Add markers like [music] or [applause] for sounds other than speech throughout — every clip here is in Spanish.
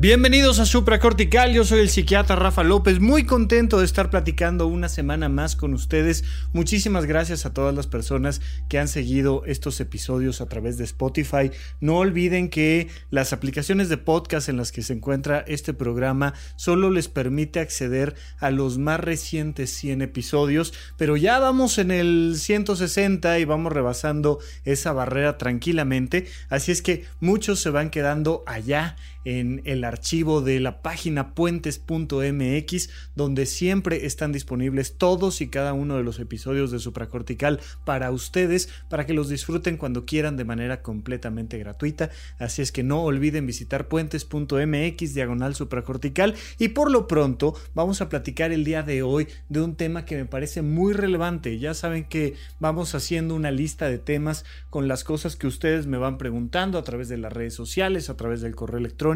Bienvenidos a Supracortical, yo soy el psiquiatra Rafa López, muy contento de estar platicando una semana más con ustedes. Muchísimas gracias a todas las personas que han seguido estos episodios a través de Spotify. No olviden que las aplicaciones de podcast en las que se encuentra este programa solo les permite acceder a los más recientes 100 episodios, pero ya vamos en el 160 y vamos rebasando esa barrera tranquilamente, así es que muchos se van quedando allá en el archivo de la página puentes.mx, donde siempre están disponibles todos y cada uno de los episodios de Supracortical para ustedes, para que los disfruten cuando quieran de manera completamente gratuita. Así es que no olviden visitar puentes.mx diagonal supracortical y por lo pronto vamos a platicar el día de hoy de un tema que me parece muy relevante. Ya saben que vamos haciendo una lista de temas con las cosas que ustedes me van preguntando a través de las redes sociales, a través del correo electrónico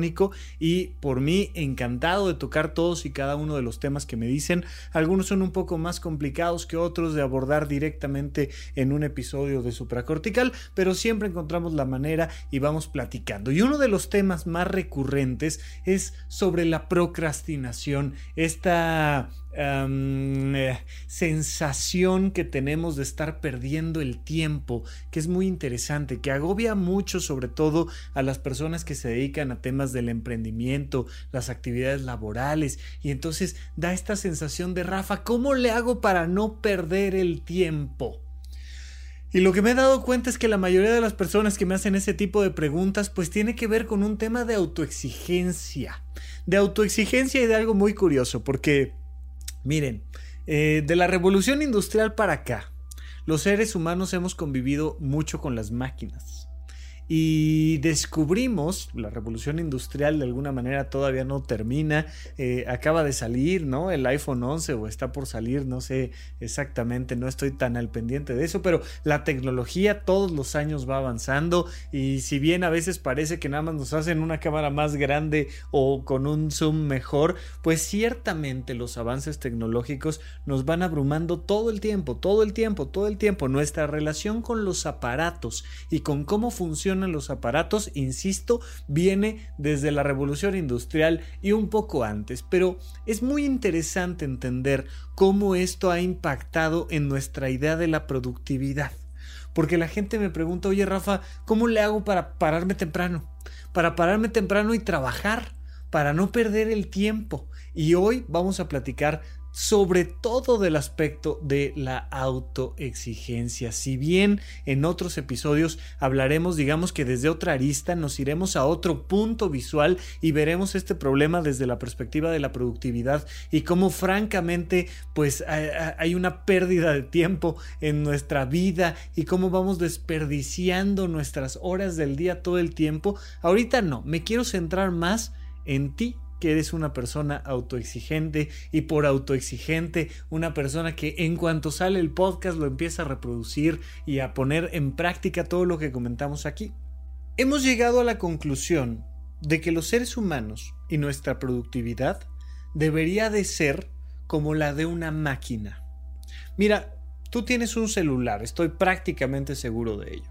y por mí encantado de tocar todos y cada uno de los temas que me dicen. Algunos son un poco más complicados que otros de abordar directamente en un episodio de supracortical, pero siempre encontramos la manera y vamos platicando. Y uno de los temas más recurrentes es sobre la procrastinación, esta eh, sensación que tenemos de estar perdiendo el tiempo, que es muy interesante, que agobia mucho sobre todo a las personas que se dedican a temas del emprendimiento, las actividades laborales, y entonces da esta sensación de Rafa, ¿cómo le hago para no perder el tiempo? Y lo que me he dado cuenta es que la mayoría de las personas que me hacen ese tipo de preguntas pues tiene que ver con un tema de autoexigencia. De autoexigencia y de algo muy curioso, porque Miren, eh, de la revolución industrial para acá, los seres humanos hemos convivido mucho con las máquinas y descubrimos, la revolución industrial de alguna manera todavía no termina, eh, acaba de salir, ¿no? El iPhone 11 o está por salir, no sé exactamente, no estoy tan al pendiente de eso, pero la tecnología todos los años va avanzando y si bien a veces parece que nada más nos hacen una cámara más grande o con un zoom mejor, pues ciertamente los avances tecnológicos nos van abrumando todo el tiempo, todo el tiempo, todo el tiempo. Nuestra relación con los aparatos y con cómo funciona los aparatos, insisto, viene desde la revolución industrial y un poco antes, pero es muy interesante entender cómo esto ha impactado en nuestra idea de la productividad. Porque la gente me pregunta, oye Rafa, ¿cómo le hago para pararme temprano? Para pararme temprano y trabajar, para no perder el tiempo. Y hoy vamos a platicar sobre todo del aspecto de la autoexigencia. Si bien en otros episodios hablaremos, digamos que desde otra arista, nos iremos a otro punto visual y veremos este problema desde la perspectiva de la productividad y cómo francamente pues hay una pérdida de tiempo en nuestra vida y cómo vamos desperdiciando nuestras horas del día todo el tiempo. Ahorita no, me quiero centrar más en ti que eres una persona autoexigente y por autoexigente una persona que en cuanto sale el podcast lo empieza a reproducir y a poner en práctica todo lo que comentamos aquí. Hemos llegado a la conclusión de que los seres humanos y nuestra productividad debería de ser como la de una máquina. Mira, tú tienes un celular, estoy prácticamente seguro de ello.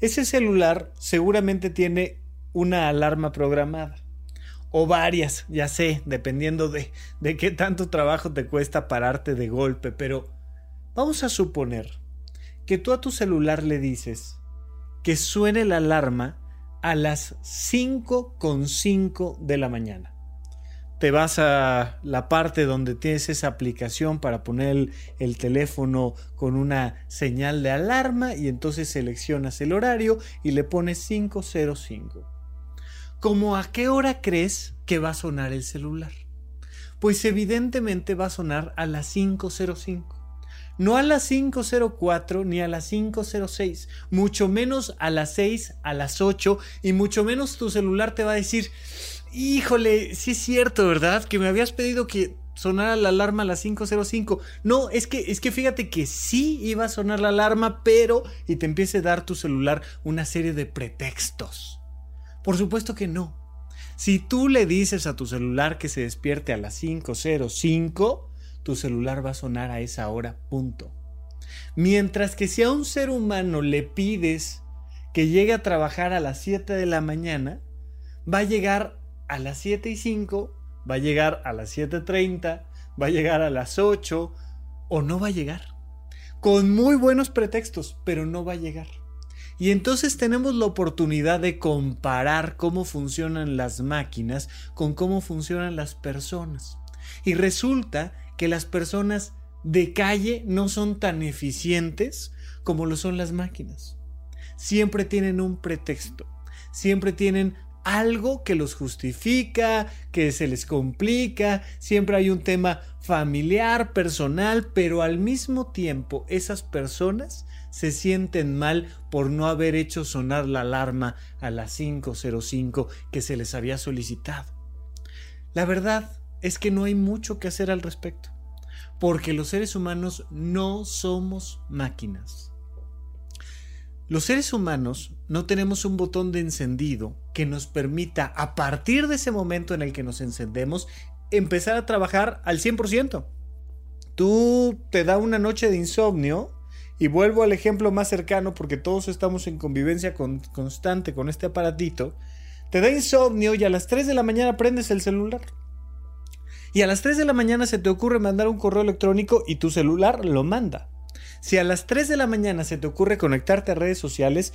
Ese celular seguramente tiene una alarma programada o varias, ya sé, dependiendo de, de qué tanto trabajo te cuesta pararte de golpe, pero vamos a suponer que tú a tu celular le dices que suene la alarma a las 5.5 de la mañana. Te vas a la parte donde tienes esa aplicación para poner el, el, teléfono con una señal de alarma y entonces seleccionas el horario y le pones 505. ¿Cómo a qué hora crees que va a sonar el celular? Pues evidentemente va a sonar a las 505. No a las 504 ni a las 506, mucho menos a las 6, a las 8 y mucho menos tu celular te va a decir, híjole, sí es cierto, ¿verdad? Que me habías pedido que sonara la alarma a las 505. No, es que es que fíjate que sí iba a sonar la alarma, pero y te empiece a dar tu celular una serie de pretextos. Por supuesto que no. Si tú le dices a tu celular que se despierte a las 505, tu celular va a sonar a esa hora, punto. Mientras que si a un ser humano le pides que llegue a trabajar a las 7 de la mañana, va a llegar a las 7 y 5, va a llegar a las 7.30, va a llegar a las 8 o no va a llegar. Con muy buenos pretextos, pero no va a llegar. Y entonces tenemos la oportunidad de comparar cómo funcionan las máquinas con cómo funcionan las personas. Y resulta que las personas de calle no son tan eficientes como lo son las máquinas. Siempre tienen un pretexto, siempre tienen algo que los justifica, que se les complica, siempre hay un tema familiar, personal, pero al mismo tiempo esas personas se sienten mal por no haber hecho sonar la alarma a las 5.05 que se les había solicitado. La verdad es que no hay mucho que hacer al respecto, porque los seres humanos no somos máquinas. Los seres humanos no tenemos un botón de encendido que nos permita, a partir de ese momento en el que nos encendemos, empezar a trabajar al 100%. Tú te da una noche de insomnio y vuelvo al ejemplo más cercano porque todos estamos en convivencia constante con este aparatito. Te da insomnio y a las 3 de la mañana prendes el celular. Y a las 3 de la mañana se te ocurre mandar un correo electrónico y tu celular lo manda. Si a las 3 de la mañana se te ocurre conectarte a redes sociales,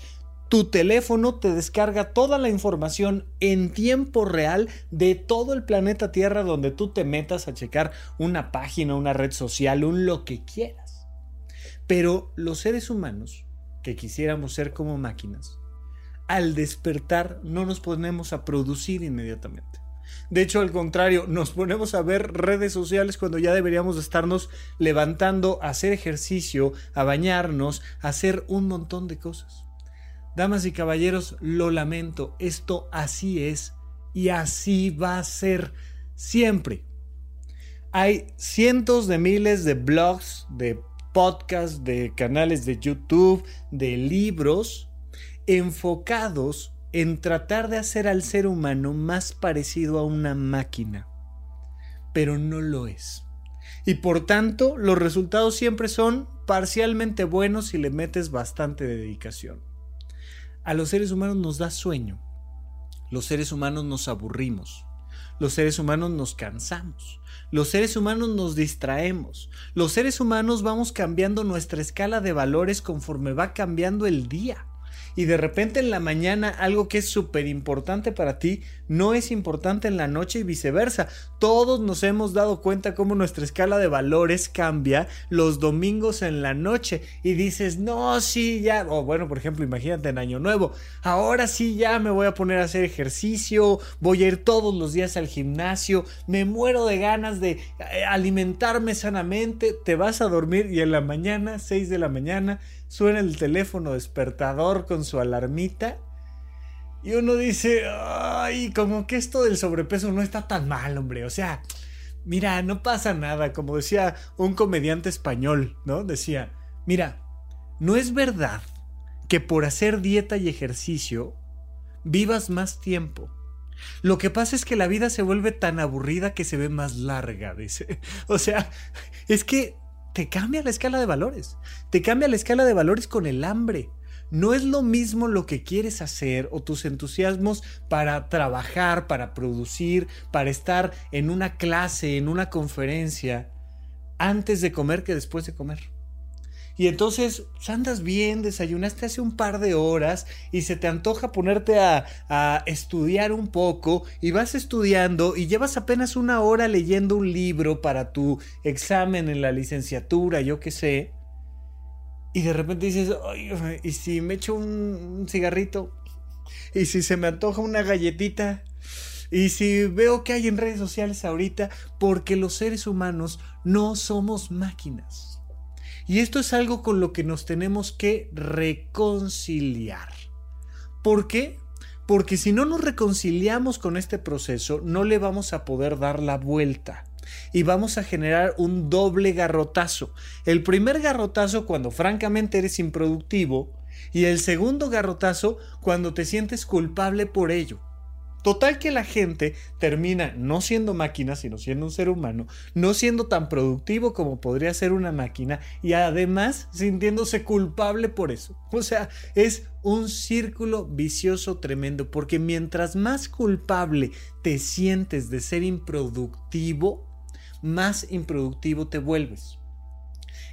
tu teléfono te descarga toda la información en tiempo real de todo el planeta Tierra donde tú te metas a checar una página, una red social, un lo que quieras. Pero los seres humanos, que quisiéramos ser como máquinas, al despertar no nos ponemos a producir inmediatamente. De hecho, al contrario, nos ponemos a ver redes sociales cuando ya deberíamos estarnos levantando a hacer ejercicio, a bañarnos, a hacer un montón de cosas. Damas y caballeros, lo lamento, esto así es y así va a ser siempre. Hay cientos de miles de blogs, de podcasts, de canales de YouTube, de libros enfocados en tratar de hacer al ser humano más parecido a una máquina, pero no lo es. Y por tanto, los resultados siempre son parcialmente buenos si le metes bastante dedicación. A los seres humanos nos da sueño. Los seres humanos nos aburrimos. Los seres humanos nos cansamos. Los seres humanos nos distraemos. Los seres humanos vamos cambiando nuestra escala de valores conforme va cambiando el día y de repente en la mañana algo que es súper importante para ti no es importante en la noche y viceversa. Todos nos hemos dado cuenta cómo nuestra escala de valores cambia los domingos en la noche y dices, no, sí, ya, o bueno, por ejemplo, imagínate en Año Nuevo, ahora sí ya me voy a poner a hacer ejercicio, voy a ir todos los días al gimnasio, me muero de ganas de eh, alimentarme sanamente, te vas a dormir y en la mañana, 6 de la mañana, suena el teléfono despertador con su alarmita. Y uno dice, ay, como que esto del sobrepeso no está tan mal, hombre. O sea, mira, no pasa nada. Como decía un comediante español, ¿no? Decía, mira, no es verdad que por hacer dieta y ejercicio vivas más tiempo. Lo que pasa es que la vida se vuelve tan aburrida que se ve más larga, dice. [laughs] O sea, es que te cambia la escala de valores. Te cambia la escala de valores con el hambre. No es lo mismo lo que quieres hacer o tus entusiasmos para trabajar, para producir, para estar en una clase, en una conferencia, antes de comer que después de comer. Y entonces pues, andas bien, desayunaste hace un par de horas y se te antoja ponerte a, a, estudiar un poco y vas estudiando y llevas apenas una hora leyendo un libro para tu examen en la licenciatura, yo qué sé. Y de repente dices, Ay, ¿y si me echo un cigarrito? ¿Y si se me antoja una galletita? Y si veo que hay en redes sociales ahorita, porque los seres humanos no somos máquinas. Y esto es algo con lo que nos tenemos que reconciliar. ¿Por qué? Porque si no nos reconciliamos con este proceso, no le vamos a poder dar la vuelta y vamos a generar un doble garrotazo. El primer garrotazo cuando francamente eres improductivo y el segundo garrotazo cuando te sientes culpable por ello. Total que la gente termina no siendo máquina, sino siendo un ser humano, no siendo tan productivo como podría ser una máquina y además sintiéndose culpable por eso. O sea, es un círculo vicioso tremendo porque mientras más culpable te sientes de ser improductivo, más improductivo te vuelves.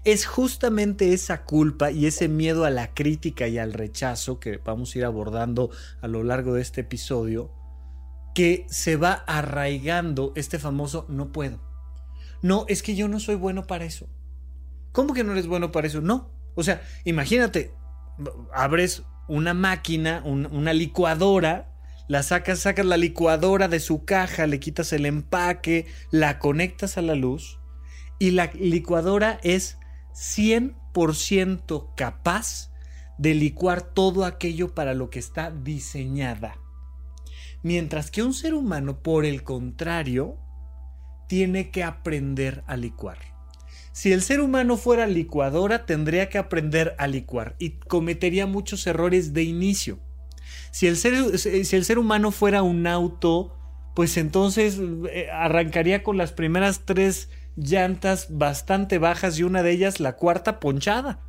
Es justamente esa culpa y ese miedo a la crítica y al rechazo que vamos a ir abordando a lo largo de este episodio que se va arraigando este famoso no puedo. No, es que yo no soy bueno para eso. ¿Cómo que no eres bueno para eso? No. O sea, imagínate, abres una máquina, una licuadora, la sacas, sacas la licuadora de su caja, le quitas el empaque, la conectas a la luz y la licuadora es 100% capaz de licuar todo aquello para lo que está diseñada. Mientras que un ser humano, por el contrario, tiene que aprender a licuar. Si el ser humano fuera licuadora, tendría que aprender a licuar y cometería muchos errores de inicio. Si el ser, si el ser humano fuera un auto, pues entonces eh, arrancaría con las primeras tres llantas bastante bajas y una de ellas la cuarta ponchada.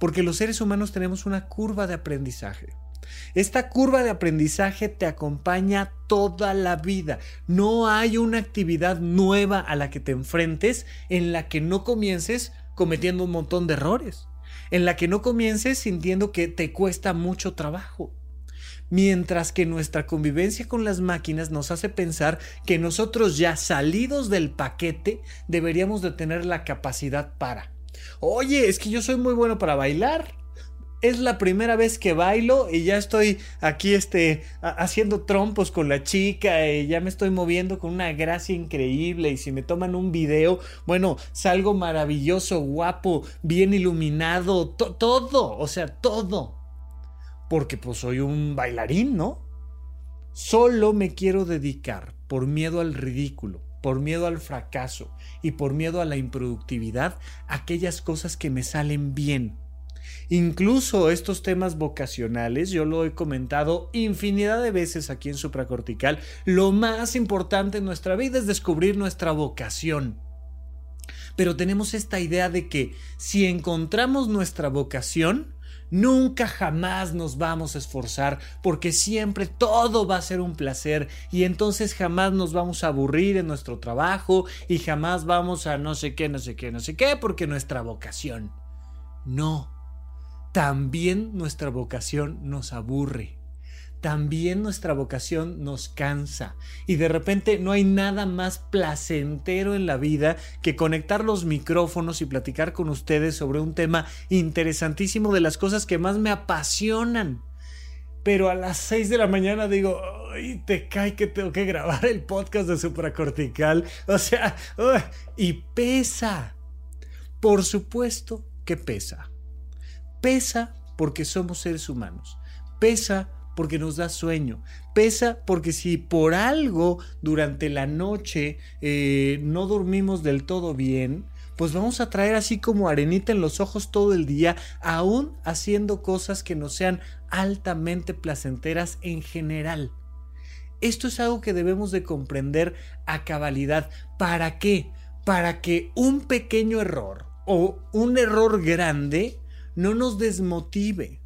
Porque los seres humanos tenemos una curva de aprendizaje. Esta curva de aprendizaje te acompaña toda la vida. No hay una actividad nueva a la que te enfrentes en la que no comiences cometiendo un montón de errores. En la que no comiences sintiendo que te cuesta mucho trabajo. Mientras que nuestra convivencia con las máquinas nos hace pensar que nosotros ya salidos del paquete deberíamos de tener la capacidad para. Oye, es que yo soy muy bueno para bailar es la primera vez que bailo y ya estoy aquí este, haciendo trompos con la chica y ya me estoy moviendo con una gracia increíble y si me toman un video, bueno, salgo maravilloso, guapo, bien iluminado, todo, o sea, todo. Porque pues soy un bailarín, ¿no? Solo me quiero dedicar por miedo al ridículo, por miedo al fracaso y por miedo a la improductividad, aquellas cosas que me salen bien Incluso estos temas vocacionales, yo lo he comentado infinidad de veces aquí en Supracortical, lo más importante en nuestra vida es descubrir nuestra vocación. Pero tenemos esta idea de que si encontramos nuestra vocación, Nunca jamás nos vamos a esforzar porque siempre todo va a ser un placer y entonces jamás nos vamos a aburrir en nuestro trabajo y jamás vamos a no sé qué, no sé qué, no sé qué porque nuestra vocación. No, también nuestra vocación nos aburre. También nuestra vocación nos cansa. Y de repente no hay nada más placentero en la vida que conectar los micrófonos y platicar con ustedes sobre un tema interesantísimo de las cosas que más me apasionan. Pero a las 6 de la mañana digo, ay, te cae que tengo que grabar el podcast de supracortical. O sea, y pesa. Por supuesto que pesa. Pesa porque somos seres humanos. Pesa porque nos da sueño. Pesa porque si por algo durante la noche eh, no dormimos del todo bien, pues vamos a traer así como arenita en los ojos todo el día, aún haciendo cosas que no sean altamente placenteras en general. Esto es algo que debemos de comprender a cabalidad. ¿Para qué? Para que un pequeño error o un error grande no nos desmotive.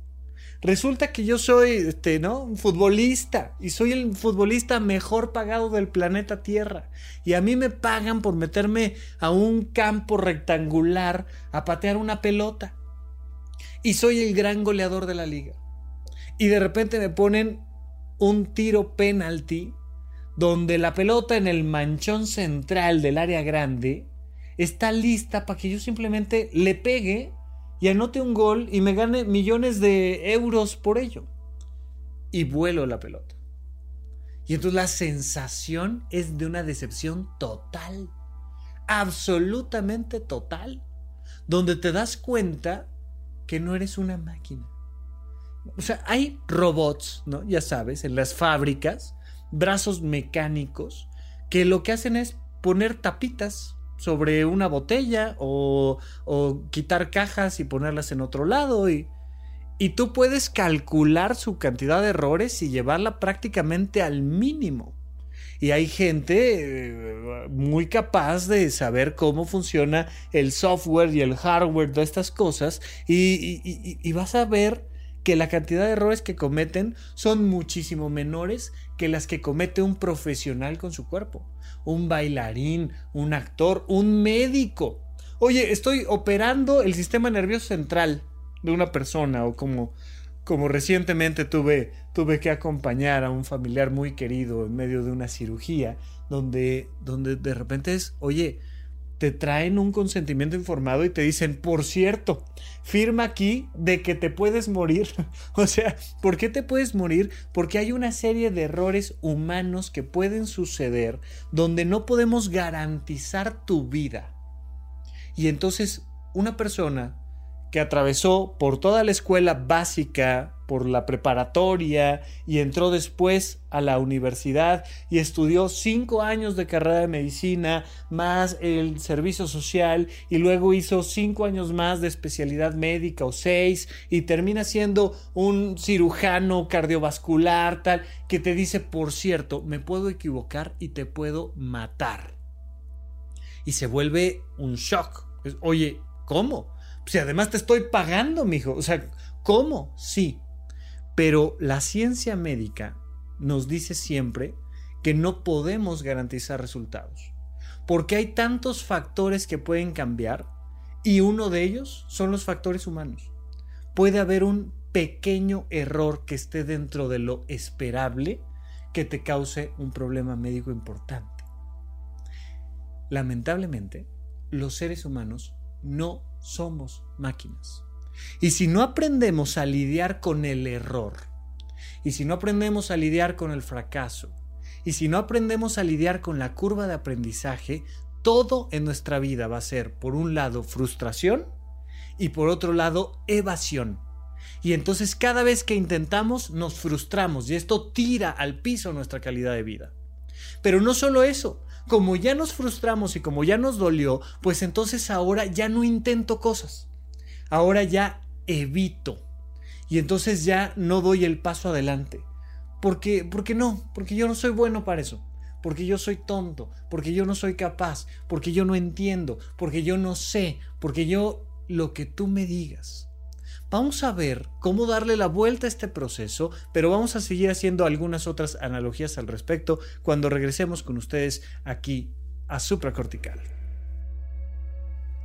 Resulta que yo soy, este, ¿no? Un futbolista y soy el futbolista mejor pagado del planeta Tierra. Y a mí me pagan por meterme a un campo rectangular a patear una pelota. Y soy el gran goleador de la liga. Y de repente me ponen un tiro penalti donde la pelota en el manchón central del área grande está lista para que yo simplemente le pegue y anote un gol y me gane millones de euros por ello. Y vuelo la pelota. Y entonces la sensación es de una decepción total, absolutamente total, donde te das cuenta que no eres una máquina. O sea, hay robots, ¿no? Ya sabes, en las fábricas, brazos mecánicos, que lo que hacen es poner tapitas sobre una botella o, quitar cajas y ponerlas en otro lado y, y tú puedes calcular su cantidad de errores y llevarla prácticamente al mínimo. Y hay gente eh, muy capaz de saber cómo funciona el software y el hardware de estas cosas. Y, vas a ver que la cantidad de errores que cometen son muchísimo menores que las que comete un profesional con su cuerpo. Un bailarín, un actor, un médico. Oye, estoy operando el sistema nervioso central de una persona o como como recientemente tuve, tuve que acompañar a un familiar muy querido en medio de una cirugía, donde, donde de repente es, oye, te traen un consentimiento informado y te dicen, por cierto, firma aquí de que te puedes morir. [laughs] o sea, ¿por qué te puedes morir? Porque hay una serie de errores humanos que pueden suceder donde no podemos garantizar tu vida. Y entonces una persona que atravesó por toda la escuela básica, por la preparatoria y entró después a la universidad y estudió cinco años de carrera de medicina más el servicio social y luego hizo cinco años más de especialidad médica o seis y termina siendo un cirujano cardiovascular tal que te dice por cierto me puedo equivocar y te puedo matar y se vuelve un shock oye ¿cómo? Si además te estoy pagando, mijo. O sea, ¿cómo? Sí. Pero la ciencia médica nos dice siempre que no podemos garantizar resultados. Porque hay tantos factores que pueden cambiar y uno de ellos son los factores humanos. Puede haber un pequeño error que esté dentro de lo esperable que te cause un problema médico importante. Lamentablemente, los seres humanos no somos máquinas. Y si no aprendemos a lidiar con el error, y si no aprendemos a lidiar con el fracaso, y si no aprendemos a lidiar con la curva de aprendizaje, todo en nuestra vida va a ser, por un lado, frustración y por otro lado, evasión. Y entonces cada vez que intentamos nos frustramos y esto tira al piso nuestra calidad de vida. Pero no solo eso, como ya nos frustramos y como ya nos dolió, pues entonces ahora ya no intento cosas. Ahora ya evito. Y entonces ya no doy el paso adelante. Porque, porque no, porque yo no soy bueno para eso. Porque yo soy tonto, porque yo no soy capaz, porque yo no entiendo, porque yo no sé, porque yo lo que tú me digas. Vamos a ver cómo darle la vuelta a este proceso, pero vamos a seguir haciendo algunas otras analogías al respecto cuando regresemos con ustedes aquí a Supracortical.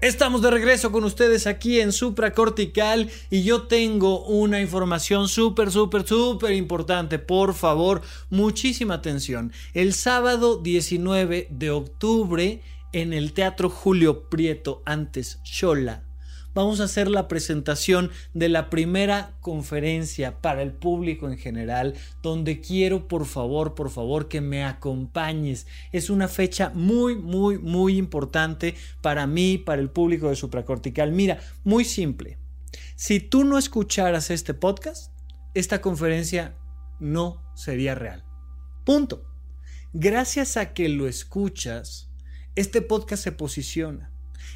Estamos de regreso con ustedes aquí en Supracortical y yo tengo una información súper, súper, súper importante. Por favor, muchísima atención. El sábado 19 de octubre en el Teatro Julio Prieto, antes Shola, vamos a hacer la presentación de la primera conferencia para el público en general, donde quiero por favor, por favor que me acompañes. Es una fecha muy, muy, muy importante para mí, para el público de supracortical. Mira, muy simple. Si tú no escucharas este podcast, esta conferencia no sería real. Punto. Gracias a que lo escuchas, este podcast se posiciona.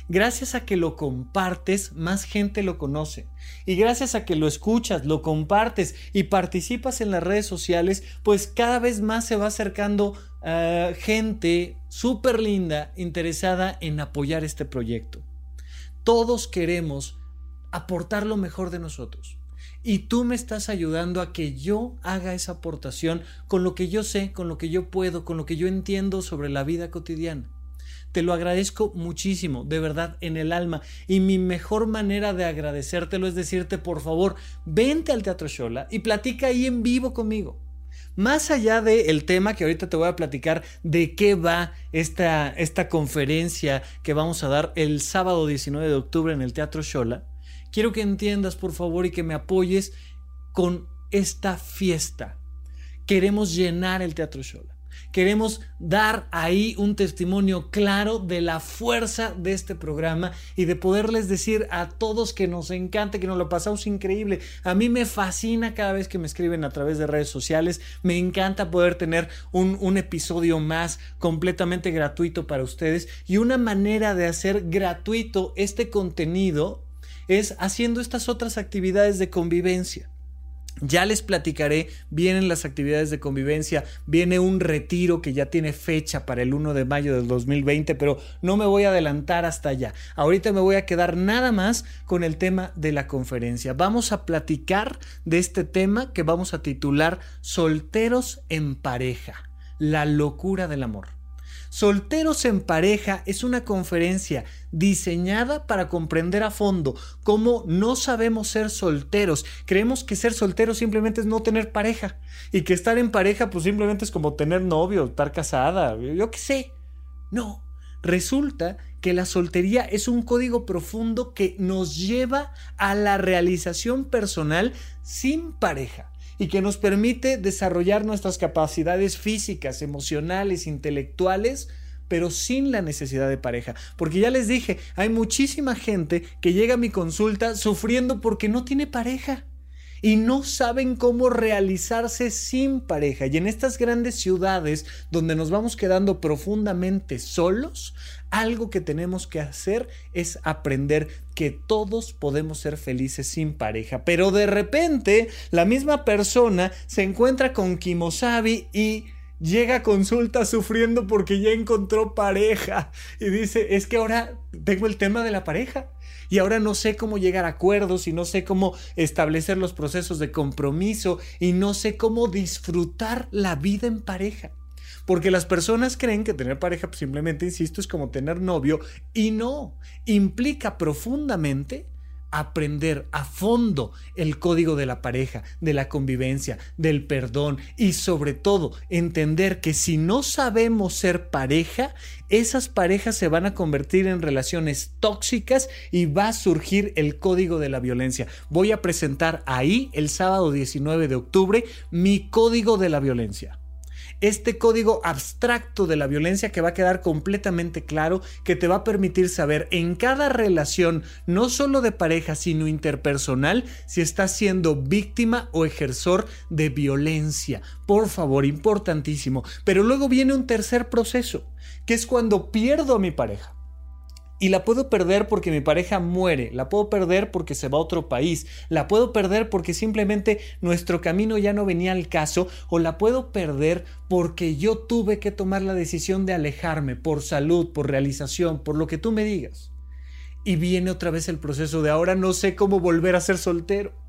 Gracias a que lo compartes, más gente lo conoce. Y gracias a que lo escuchas, lo compartes y participas en las redes sociales, pues cada vez más se va acercando eh, gente súper linda interesada en apoyar este proyecto. Todos queremos aportar lo mejor de nosotros. Y tú me estás ayudando a que yo haga esa aportación con lo que yo sé, con lo que yo puedo, con lo que yo entiendo sobre la vida cotidiana. Te lo agradezco muchísimo, de verdad, en el alma. Y mi mejor manera de agradecértelo es decirte, por favor, vente al Teatro Shola y platica ahí en vivo conmigo. Más allá del tema que ahorita te voy a platicar de qué va esta, esta conferencia que vamos a dar el sábado 19 de octubre en el Teatro Shola, quiero que entiendas por favor y que me apoyes con esta fiesta. Queremos llenar el Teatro Shola. Queremos dar ahí un testimonio claro de la fuerza de este programa y de poderles decir a todos que nos encanta, que nos lo pasamos increíble. A mí me fascina cada vez que me escriben a través de redes sociales. Me encanta poder tener un, un episodio más completamente gratuito para ustedes y una manera de hacer gratuito este contenido es haciendo estas otras actividades de convivencia. Ya les platicaré, vienen las actividades de convivencia, viene un retiro que ya tiene fecha para el 1 de mayo del 2020, pero no me voy a adelantar hasta allá. Ahorita me voy a quedar nada más con el tema de la conferencia. Vamos a platicar de este tema que vamos a titular Solteros en pareja, la locura del amor. Solteros en pareja es una conferencia diseñada para comprender a fondo cómo no sabemos ser solteros. Creemos que ser soltero simplemente es no tener pareja y que estar en pareja pues simplemente es como tener novio, estar casada, yo qué sé. No, resulta que la soltería es un código profundo que nos lleva a la realización personal sin pareja y que nos permite desarrollar nuestras capacidades físicas, emocionales, intelectuales, pero sin la necesidad de pareja. Porque ya les dije, hay muchísima gente que llega a mi consulta sufriendo porque no tiene pareja y no saben cómo realizarse sin pareja. Y en estas grandes ciudades donde nos vamos quedando profundamente solos, algo que tenemos que hacer es aprender que todos podemos ser felices sin pareja. Pero de repente la misma persona se encuentra con Kimosabi y llega a consulta sufriendo porque ya encontró pareja y dice, es que ahora tengo el tema de la pareja y ahora no sé cómo llegar a acuerdos y no sé cómo establecer los procesos de compromiso y no sé cómo disfrutar la vida en pareja. Porque las personas creen que tener pareja pues, simplemente, insisto, es como tener novio y no, implica profundamente aprender a fondo el código de la pareja, de la convivencia, del perdón y sobre todo entender que si no sabemos ser pareja, esas parejas se van a convertir en relaciones tóxicas y va a surgir el código de la violencia. Voy a presentar ahí el sábado 19 de octubre mi código de la violencia este código abstracto de la violencia que va a quedar completamente claro, que te va a permitir saber en cada relación, no solo de pareja, sino interpersonal, si estás siendo víctima o ejersor de violencia. Por favor, importantísimo. Pero luego viene un tercer proceso, que es cuando pierdo a mi pareja. Y la puedo perder porque mi pareja muere, la puedo perder porque se va a otro país, la puedo perder porque simplemente nuestro camino ya no venía al caso, o la puedo perder porque yo tuve que tomar la decisión de alejarme por salud, por realización, por lo que tú me digas. Y viene otra vez el proceso de ahora no sé cómo volver a ser soltero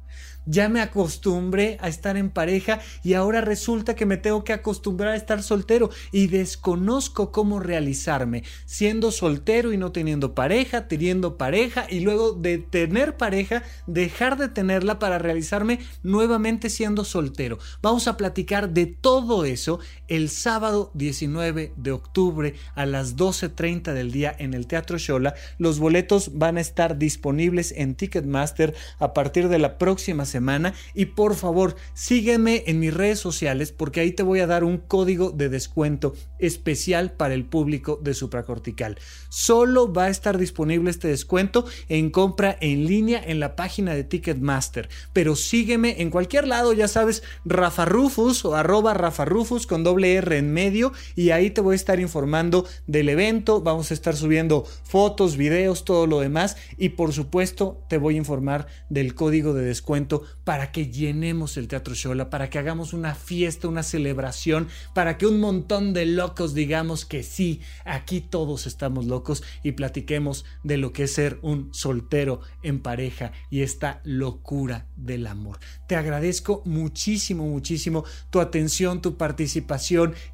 ya me acostumbré a estar en pareja y ahora resulta que me tengo que acostumbrar a estar soltero y desconozco cómo realizarme siendo soltero y no teniendo pareja, teniendo pareja y luego de tener pareja dejar de tenerla para realizarme nuevamente siendo soltero. Vamos a platicar de todo eso el sábado 19 de octubre a las 12.30 del día en el Teatro Shola. Los boletos van a estar disponibles en Ticketmaster a partir de la próxima semana y por favor sígueme en mis redes sociales porque ahí te voy a dar un código de descuento especial para el público de supracortical. Solo va a estar disponible este descuento en compra en línea en la página de Ticketmaster, pero sígueme en cualquier lado, ya sabes, Rafa Rufus o arroba Rafa Rufus con doble R en medio y ahí te voy a estar informando del evento, vamos a estar subiendo fotos, videos, todo lo demás. Y por supuesto te voy a informar del código de descuento para que llenemos el Teatro Shola, para que hagamos una fiesta, una celebración, para que un montón de locos digamos que sí, aquí todos estamos locos y platiquemos de lo que es ser un soltero en pareja y esta locura del amor. Te agradezco muchísimo, muchísimo tu atención, tu participación,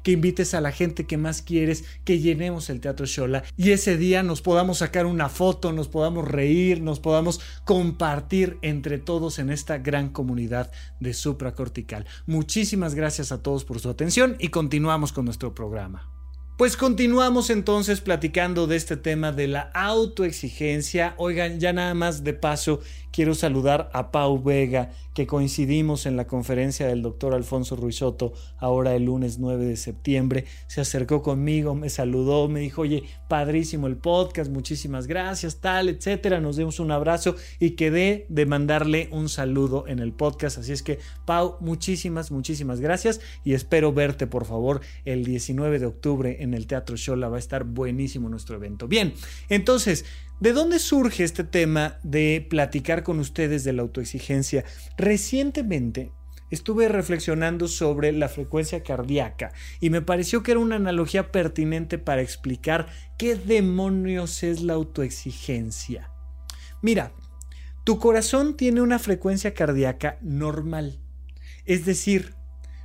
que invites a la gente que más quieres, que llenemos el Teatro Shola y ese día nos podamos sacar una foto, nos podamos reír, nos podamos compartir entre todos en esta gran comunidad de supracortical. Muchísimas gracias a todos por su atención y continuamos con nuestro programa. Pues continuamos entonces platicando de este tema de la autoexigencia. Oigan, ya nada más de paso, Quiero saludar a Pau Vega, que coincidimos en la conferencia del doctor Alfonso Ruizotto, ahora el lunes 9 de septiembre. Se acercó conmigo, me saludó, me dijo, oye, padrísimo el podcast, muchísimas gracias, tal, etcétera. Nos dimos un abrazo y quedé de mandarle un saludo en el podcast. Así es que, Pau, muchísimas, muchísimas gracias y espero verte, por favor, el 19 de octubre en el Teatro Shola. Va a estar buenísimo nuestro evento. Bien, entonces, ¿De dónde surge este tema de platicar con ustedes de la autoexigencia? Recientemente estuve reflexionando sobre la frecuencia cardíaca y me pareció que era una analogía pertinente para explicar qué demonios es la autoexigencia. Mira, tu corazón tiene una frecuencia cardíaca normal, es decir,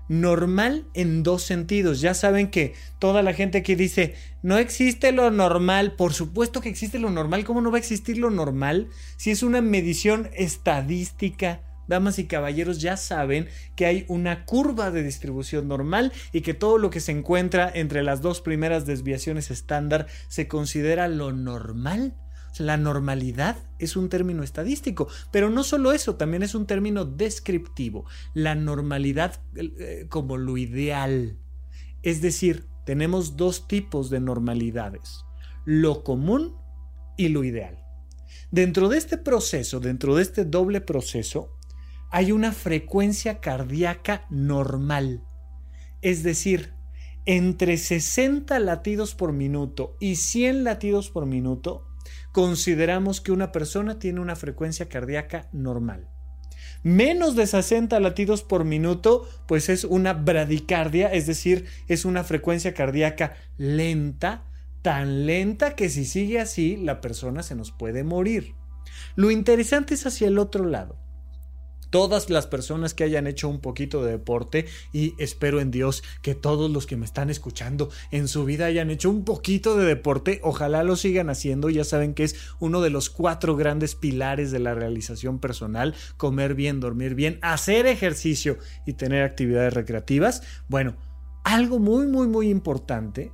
normal en dos sentidos. Ya saben que toda la gente que dice, no existe lo normal, por supuesto que existe lo normal, ¿cómo no va a existir lo normal si es una medición estadística? Damas y caballeros ya saben que hay una curva de distribución normal y que todo lo que se encuentra entre las dos primeras desviaciones estándar se considera lo normal. La normalidad es un término estadístico, pero no solo eso, también es un término descriptivo. La normalidad eh, como lo ideal. Es decir, tenemos dos tipos de normalidades, lo común y lo ideal. Dentro de este proceso, dentro de este doble proceso, hay una frecuencia cardíaca normal. Es decir, entre 60 latidos por minuto y 100 latidos por minuto consideramos que una persona tiene una frecuencia cardíaca normal. Menos de 60 latidos por minuto, pues es una bradicardia, es decir, es una frecuencia cardíaca lenta, tan lenta que si sigue así, la persona se nos puede morir. Lo interesante es hacia el otro lado todas las personas que hayan hecho un poquito de deporte y espero en Dios que todos los que me están escuchando en su vida hayan hecho un poquito de deporte, ojalá lo sigan haciendo, ya saben que es uno de los cuatro grandes pilares de la realización personal, comer bien, dormir bien, hacer ejercicio y tener actividades recreativas. Bueno, algo muy, muy, muy importante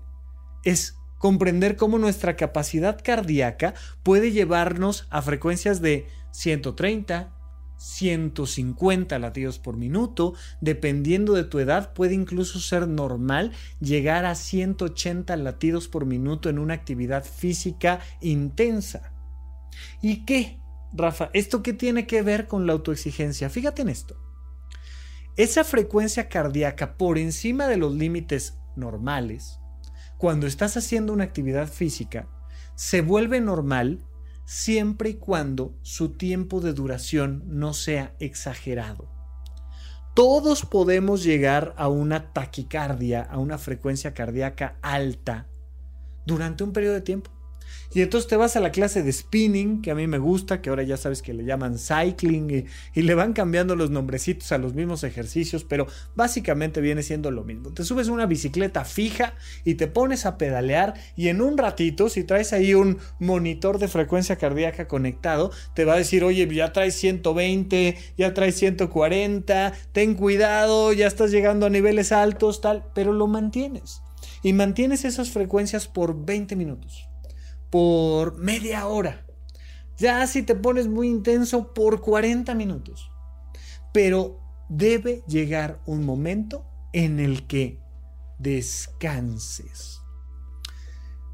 es comprender cómo nuestra capacidad cardíaca puede llevarnos a frecuencias de 130, 150 latidos por minuto, dependiendo de tu edad puede incluso ser normal llegar a 180 latidos por minuto en una actividad física intensa. ¿Y qué, Rafa? ¿Esto qué tiene que ver con la autoexigencia? Fíjate en esto. Esa frecuencia cardíaca por encima de los límites normales, cuando estás haciendo una actividad física, se vuelve normal siempre y cuando su tiempo de duración no sea exagerado. Todos podemos llegar a una taquicardia, a una frecuencia cardíaca alta durante un periodo de tiempo. Y entonces te vas a la clase de spinning, que a mí me gusta, que ahora ya sabes que le llaman cycling y, le van cambiando los nombrecitos a los mismos ejercicios, pero básicamente viene siendo lo mismo. Te subes una bicicleta fija y te pones a pedalear y en un ratito, si traes ahí un monitor de frecuencia cardíaca conectado, te va a decir, oye, ya traes 120, ya traes 140, ten cuidado, ya estás llegando a niveles altos, tal, pero lo mantienes. Y mantienes esas frecuencias por 20 minutos por media hora. Ya si te pones muy intenso por 40 minutos. Pero debe llegar un momento en el que descanses.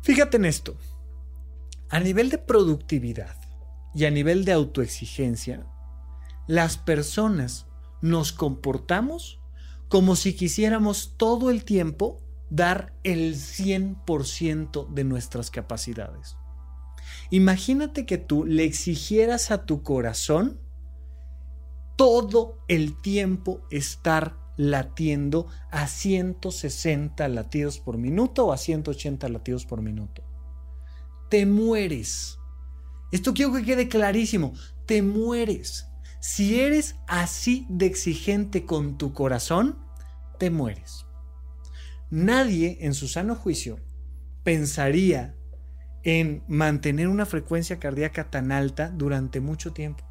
Fíjate en esto. A nivel de productividad y a nivel de autoexigencia, las personas nos comportamos como si quisiéramos todo el tiempo dar el 100% de nuestras capacidades. Imagínate que tú le exigieras a tu corazón todo el tiempo estar latiendo a 160 latidos por minuto o a 180 latidos por minuto. Te mueres. Esto quiero que quede clarísimo. Te mueres. Si eres así de exigente con tu corazón, te mueres. Nadie en su sano juicio pensaría en mantener una frecuencia cardíaca tan alta durante mucho tiempo.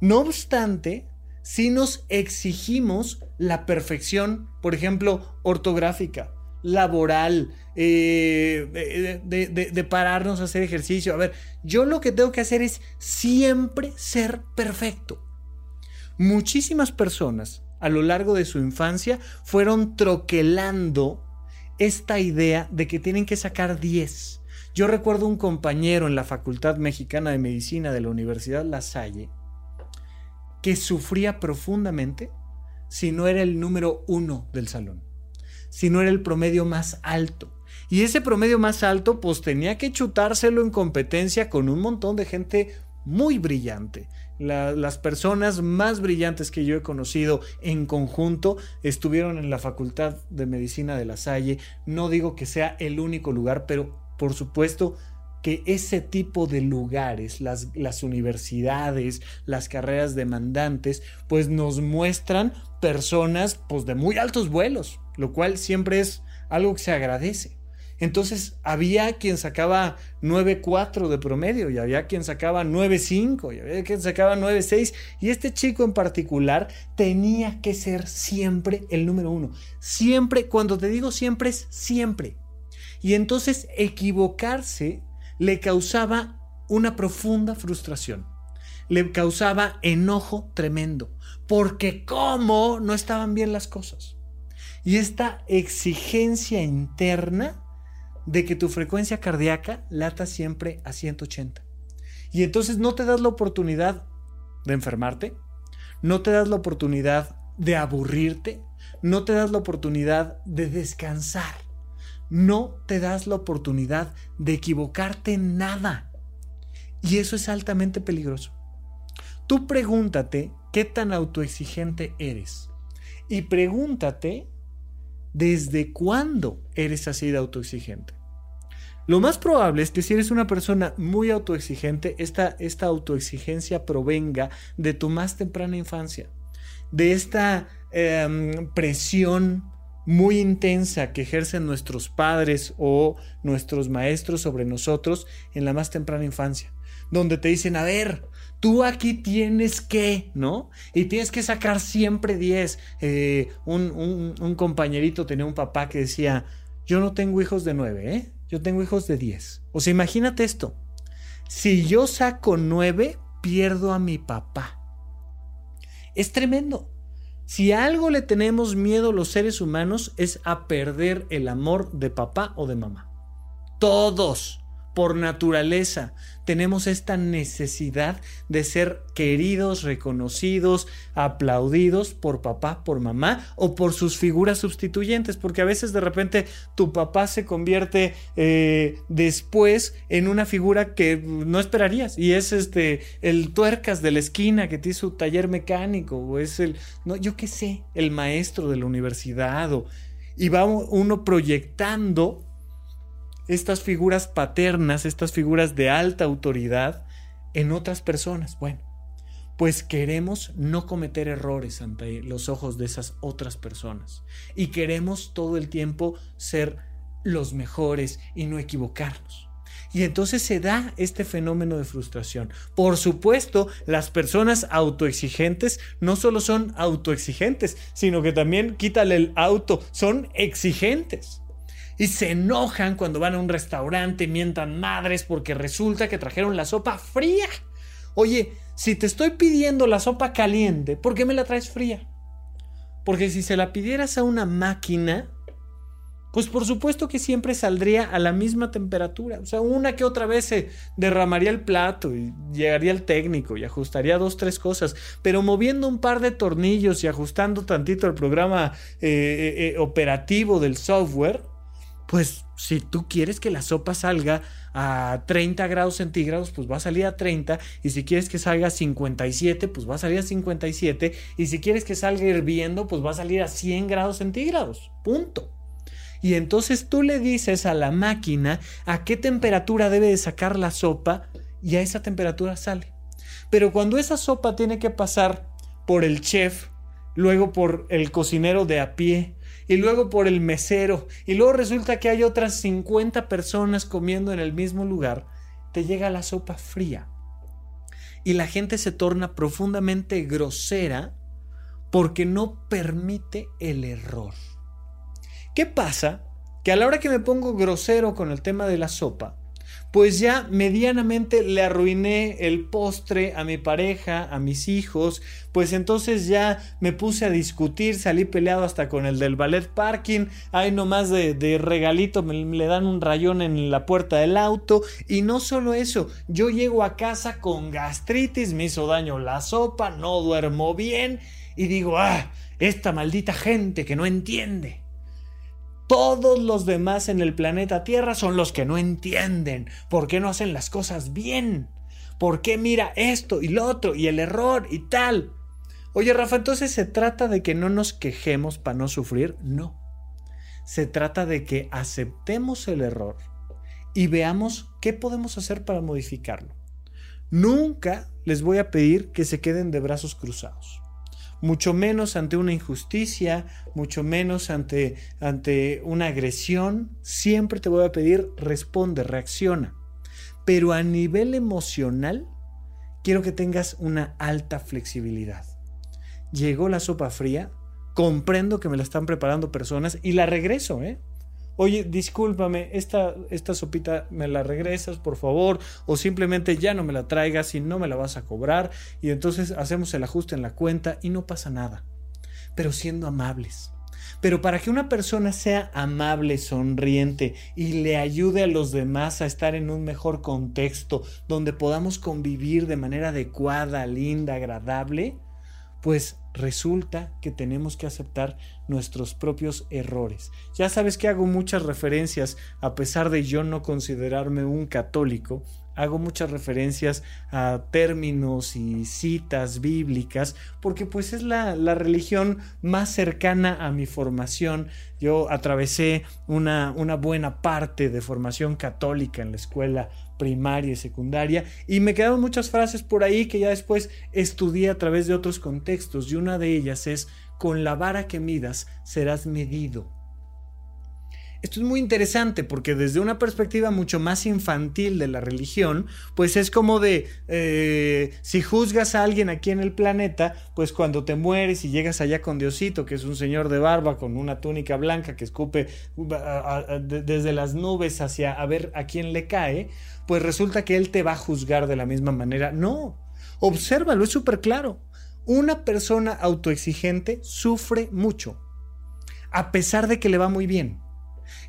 No obstante, si nos exigimos la perfección, por ejemplo, ortográfica, laboral, eh, de, de, pararnos a hacer ejercicio. A ver, yo lo que tengo que hacer es siempre ser perfecto. Muchísimas personas a lo largo de su infancia fueron troquelando esta idea de que tienen que sacar 10. Yo recuerdo un compañero en la Facultad Mexicana de Medicina de la Universidad La Salle que sufría profundamente si no era el número uno del salón, si no era el promedio más alto. Y ese promedio más alto pues tenía que chutárselo en competencia con un montón de gente muy brillante. Las personas más brillantes que yo he conocido en conjunto estuvieron en la Facultad de Medicina de La Salle. No digo que sea el único lugar, pero por supuesto que ese tipo de lugares, las, las universidades, las carreras demandantes, pues nos muestran personas pues de muy altos vuelos, lo cual siempre es algo que se agradece. Entonces había quien sacaba 9.4 de promedio y había quien sacaba 9.5 y había quien sacaba 9.6 y este chico en particular tenía que ser siempre el número uno. Siempre, cuando te digo siempre es siempre. Y entonces equivocarse le causaba una profunda frustración. Le causaba enojo tremendo. Porque cómo no estaban bien las cosas. Y esta exigencia interna de que tu frecuencia cardíaca lata siempre a 180. Y entonces no te das la oportunidad de enfermarte, no te das la oportunidad de aburrirte, no te das la oportunidad de descansar, no te das la oportunidad de equivocarte en nada. Y eso es altamente peligroso. Tú pregúntate qué tan autoexigente eres. Y pregúntate desde cuándo eres así de autoexigente. Lo más probable es que si eres una persona muy autoexigente, esta, esta autoexigencia provenga de tu más temprana infancia, de esta em, presión muy intensa que ejercen nuestros padres o nuestros maestros sobre nosotros en la más temprana infancia, donde te dicen, a ver, tú aquí tienes que, ¿no? Y tienes que sacar siempre 10. Eh, un, compañerito tenía un papá que decía, yo no tengo hijos de 9, ¿eh? Yo tengo hijos de 10. O sea, imagínate esto. Si yo saco 9, pierdo a mi papá. Es tremendo. Si a algo le tenemos miedo los seres humanos es a perder el amor de papá o de mamá. Todos por naturaleza. Tenemos esta necesidad de ser queridos, reconocidos, aplaudidos por papá, por mamá o por sus figuras sustituyentes, porque a veces de repente tu papá se convierte eh, después en una figura que no esperarías y es este el tuercas de la esquina que tiene su taller mecánico o es el, no, yo qué sé, el maestro de la universidad o, y va uno proyectando estas figuras paternas, estas figuras de alta autoridad en otras personas. Bueno, pues queremos no cometer errores ante los ojos de esas otras personas y queremos todo el tiempo ser los mejores y no equivocarnos. Y entonces se da este fenómeno de frustración. Por supuesto, las personas autoexigentes no solo son autoexigentes, sino que también quítale el auto, son exigentes y se enojan cuando van a un restaurante, mientan madres porque resulta que trajeron la sopa fría. Oye, si te estoy pidiendo la sopa caliente, ¿por qué me la traes fría? Porque si se la pidieras a una máquina, pues por supuesto que siempre saldría a la misma temperatura. O sea, una que otra vez se derramaría el plato y llegaría el técnico y ajustaría dos, tres cosas. Pero moviendo un par de tornillos y ajustando tantito el programa eh, eh, eh, operativo del software, pues si tú quieres que la sopa salga a 30 grados centígrados, pues va a salir a 30. Y si quieres que salga a 57, pues va a salir a 57. Y si quieres que salga hirviendo, pues va a salir a 100 grados centígrados. Punto. Y entonces tú le dices a la máquina a qué temperatura debe de sacar la sopa y a esa temperatura sale. Pero cuando esa sopa tiene que pasar por el chef, luego por el cocinero de a pie, y luego por el mesero, y luego resulta que hay otras 50 personas comiendo en el mismo lugar, te llega la sopa fría. Y la gente se torna profundamente grosera porque no permite el error. ¿Qué pasa? que a la hora que me pongo grosero con el tema de la sopa, pues ya medianamente le arruiné el postre a mi pareja, a mis hijos, pues entonces ya me puse a discutir, salí peleado hasta con el del ballet parking, ahí nomás de, de regalito me, le dan un rayón en la puerta del auto y no solo eso, yo llego a casa con gastritis, me hizo daño la sopa, no duermo bien y digo, ah, esta maldita gente que no entiende. Todos los demás en el planeta Tierra son los que no entienden por qué no hacen las cosas bien. ¿Por qué mira esto y lo otro y el error y tal? Oye, Rafa, entonces se trata de que no nos quejemos para no sufrir. No. Se trata de que aceptemos el error y veamos qué podemos hacer para modificarlo. Nunca les voy a pedir que se queden de brazos cruzados mucho menos ante una injusticia, mucho menos ante, ante una agresión. Siempre te voy a pedir, responde, reacciona. Pero a nivel emocional, quiero que tengas una alta flexibilidad. Llegó la sopa fría, comprendo que me la están preparando personas y la regreso, ¿eh? Oye, discúlpame, esta, esta sopita me la regresas, por favor, o simplemente ya no me la traigas y no me la vas a cobrar, y entonces hacemos el ajuste en la cuenta y no pasa nada, pero siendo amables. Pero para que una persona sea amable, sonriente y le ayude a los demás a estar en un mejor contexto, donde podamos convivir de manera adecuada, linda, agradable, pues resulta que tenemos que aceptar nuestros propios errores. Ya sabes que hago muchas referencias, a pesar de yo no considerarme un católico, hago muchas referencias a términos y citas bíblicas, porque pues es la, religión más cercana a mi formación. Yo atravesé una, una buena parte de formación católica en la escuela primaria y secundaria y me quedaron muchas frases por ahí que ya después estudié a través de otros contextos y una de ellas es con la vara que midas serás medido. Esto es muy interesante porque desde una perspectiva mucho más infantil de la religión, pues es como de, eh, si juzgas a alguien aquí en el planeta, pues cuando te mueres y llegas allá con Diosito, que es un señor de barba con una túnica blanca que escupe desde las nubes hacia a ver a quién le cae, pues resulta que él te va a juzgar de la misma manera. No, obsérvalo, es súper claro. Una persona autoexigente sufre mucho, a pesar de que le va muy bien.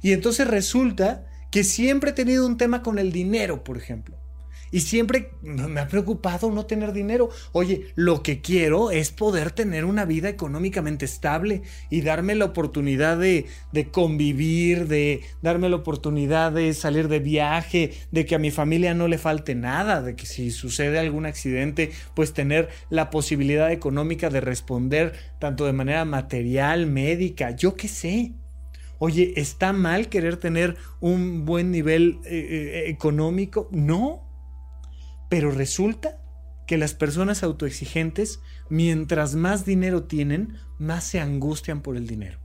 Y entonces resulta que siempre he tenido un tema con el dinero, por ejemplo. Y siempre me ha preocupado no tener dinero. Oye, lo que quiero es poder tener una vida económicamente estable y darme la oportunidad de, convivir, de darme la oportunidad de salir de viaje, de que a mi familia no le falte nada, de que si sucede algún accidente, pues tener la posibilidad económica de responder tanto de manera material, médica, yo qué sé. Oye, ¿está mal querer tener un buen nivel eh, eh, económico? No. Pero resulta que las personas autoexigentes, mientras más dinero tienen, más se angustian por el dinero.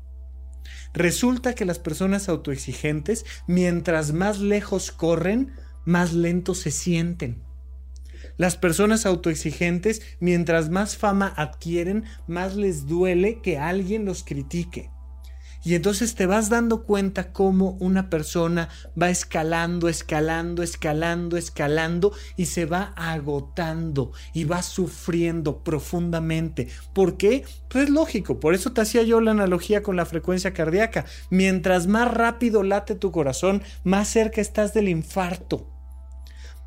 Resulta que las personas autoexigentes, mientras más lejos corren, más lentos se sienten. Las personas autoexigentes, mientras más fama adquieren, más les duele que alguien los critique. Y entonces te vas dando cuenta cómo una persona va escalando, escalando, escalando, escalando y se va agotando y va sufriendo profundamente. ¿Por qué? Pues es lógico, por eso te hacía yo la analogía con la frecuencia cardíaca. Mientras más rápido late tu corazón, más cerca estás del infarto.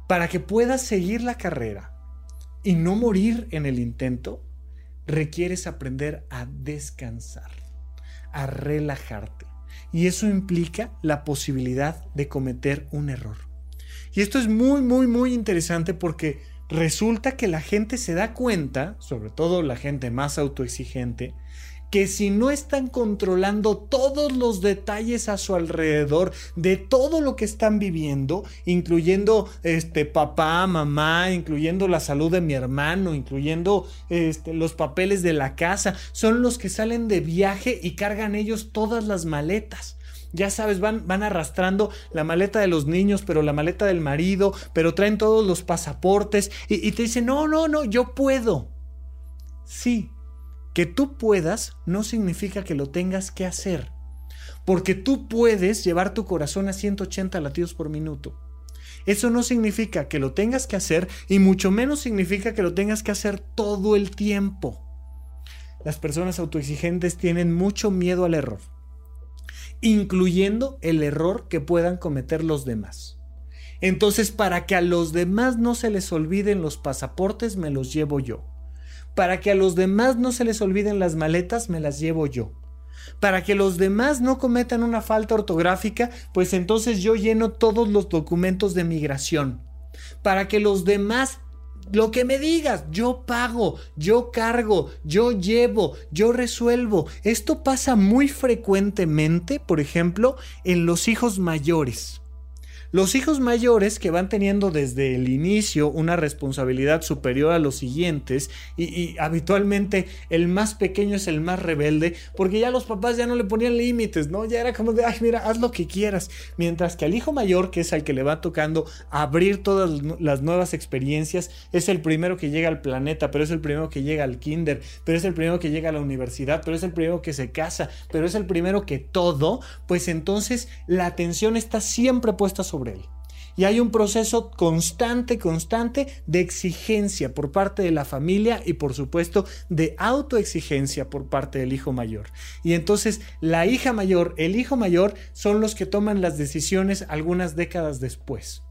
Para que puedas seguir la carrera y no morir en el intento, requieres aprender a descansar a relajarte. Y eso implica la posibilidad de cometer un error. Y esto es muy, muy, muy interesante porque resulta que la gente se da cuenta, sobre todo la gente más autoexigente, que si no están controlando todos los detalles a su alrededor de todo lo que están viviendo, incluyendo este papá, mamá, incluyendo la salud de mi hermano, incluyendo este, los papeles de la casa, son los que salen de viaje y cargan ellos todas las maletas. Ya sabes, van, van arrastrando la maleta de los niños, pero la maleta del marido, pero traen todos los pasaportes y, y te dicen, no, no, no, yo puedo. Sí, que tú puedas no significa que lo tengas que hacer. porque tú puedes llevar tu corazón a 180 latidos por minuto. Eso no significa que lo tengas que hacer y mucho menos significa que lo tengas que hacer todo el tiempo. Las personas autoexigentes tienen mucho miedo al error, incluyendo el error que puedan cometer los demás. Entonces, para que a los demás no se les olviden los pasaportes, me los llevo yo. Para que a los demás no se les olviden las maletas, me las llevo yo para que los demás no cometan una falta ortográfica, pues entonces yo lleno todos los documentos de migración. Para que los demás lo que me digas, yo pago, yo cargo, yo llevo, yo resuelvo. Esto pasa muy frecuentemente, por ejemplo, en los hijos mayores. Los hijos mayores que van teniendo desde el inicio una responsabilidad superior a los siguientes y, habitualmente el más pequeño es el más rebelde porque ya los papás ya no le ponían límites, ¿no? Ya era como de, ay, mira, haz lo que quieras. Mientras que al hijo mayor, que es al que le va tocando abrir todas las nuevas experiencias, es el primero que llega al planeta, pero es el primero que llega al kinder, pero es el primero que llega a la universidad, pero es el primero que se casa, pero es el primero que todo, pues entonces la atención está siempre puesta sobre y hay un proceso constante, constante de exigencia por parte de la familia y por supuesto de autoexigencia por parte del hijo mayor. Y entonces la hija mayor, el hijo mayor son los que toman las decisiones algunas décadas después.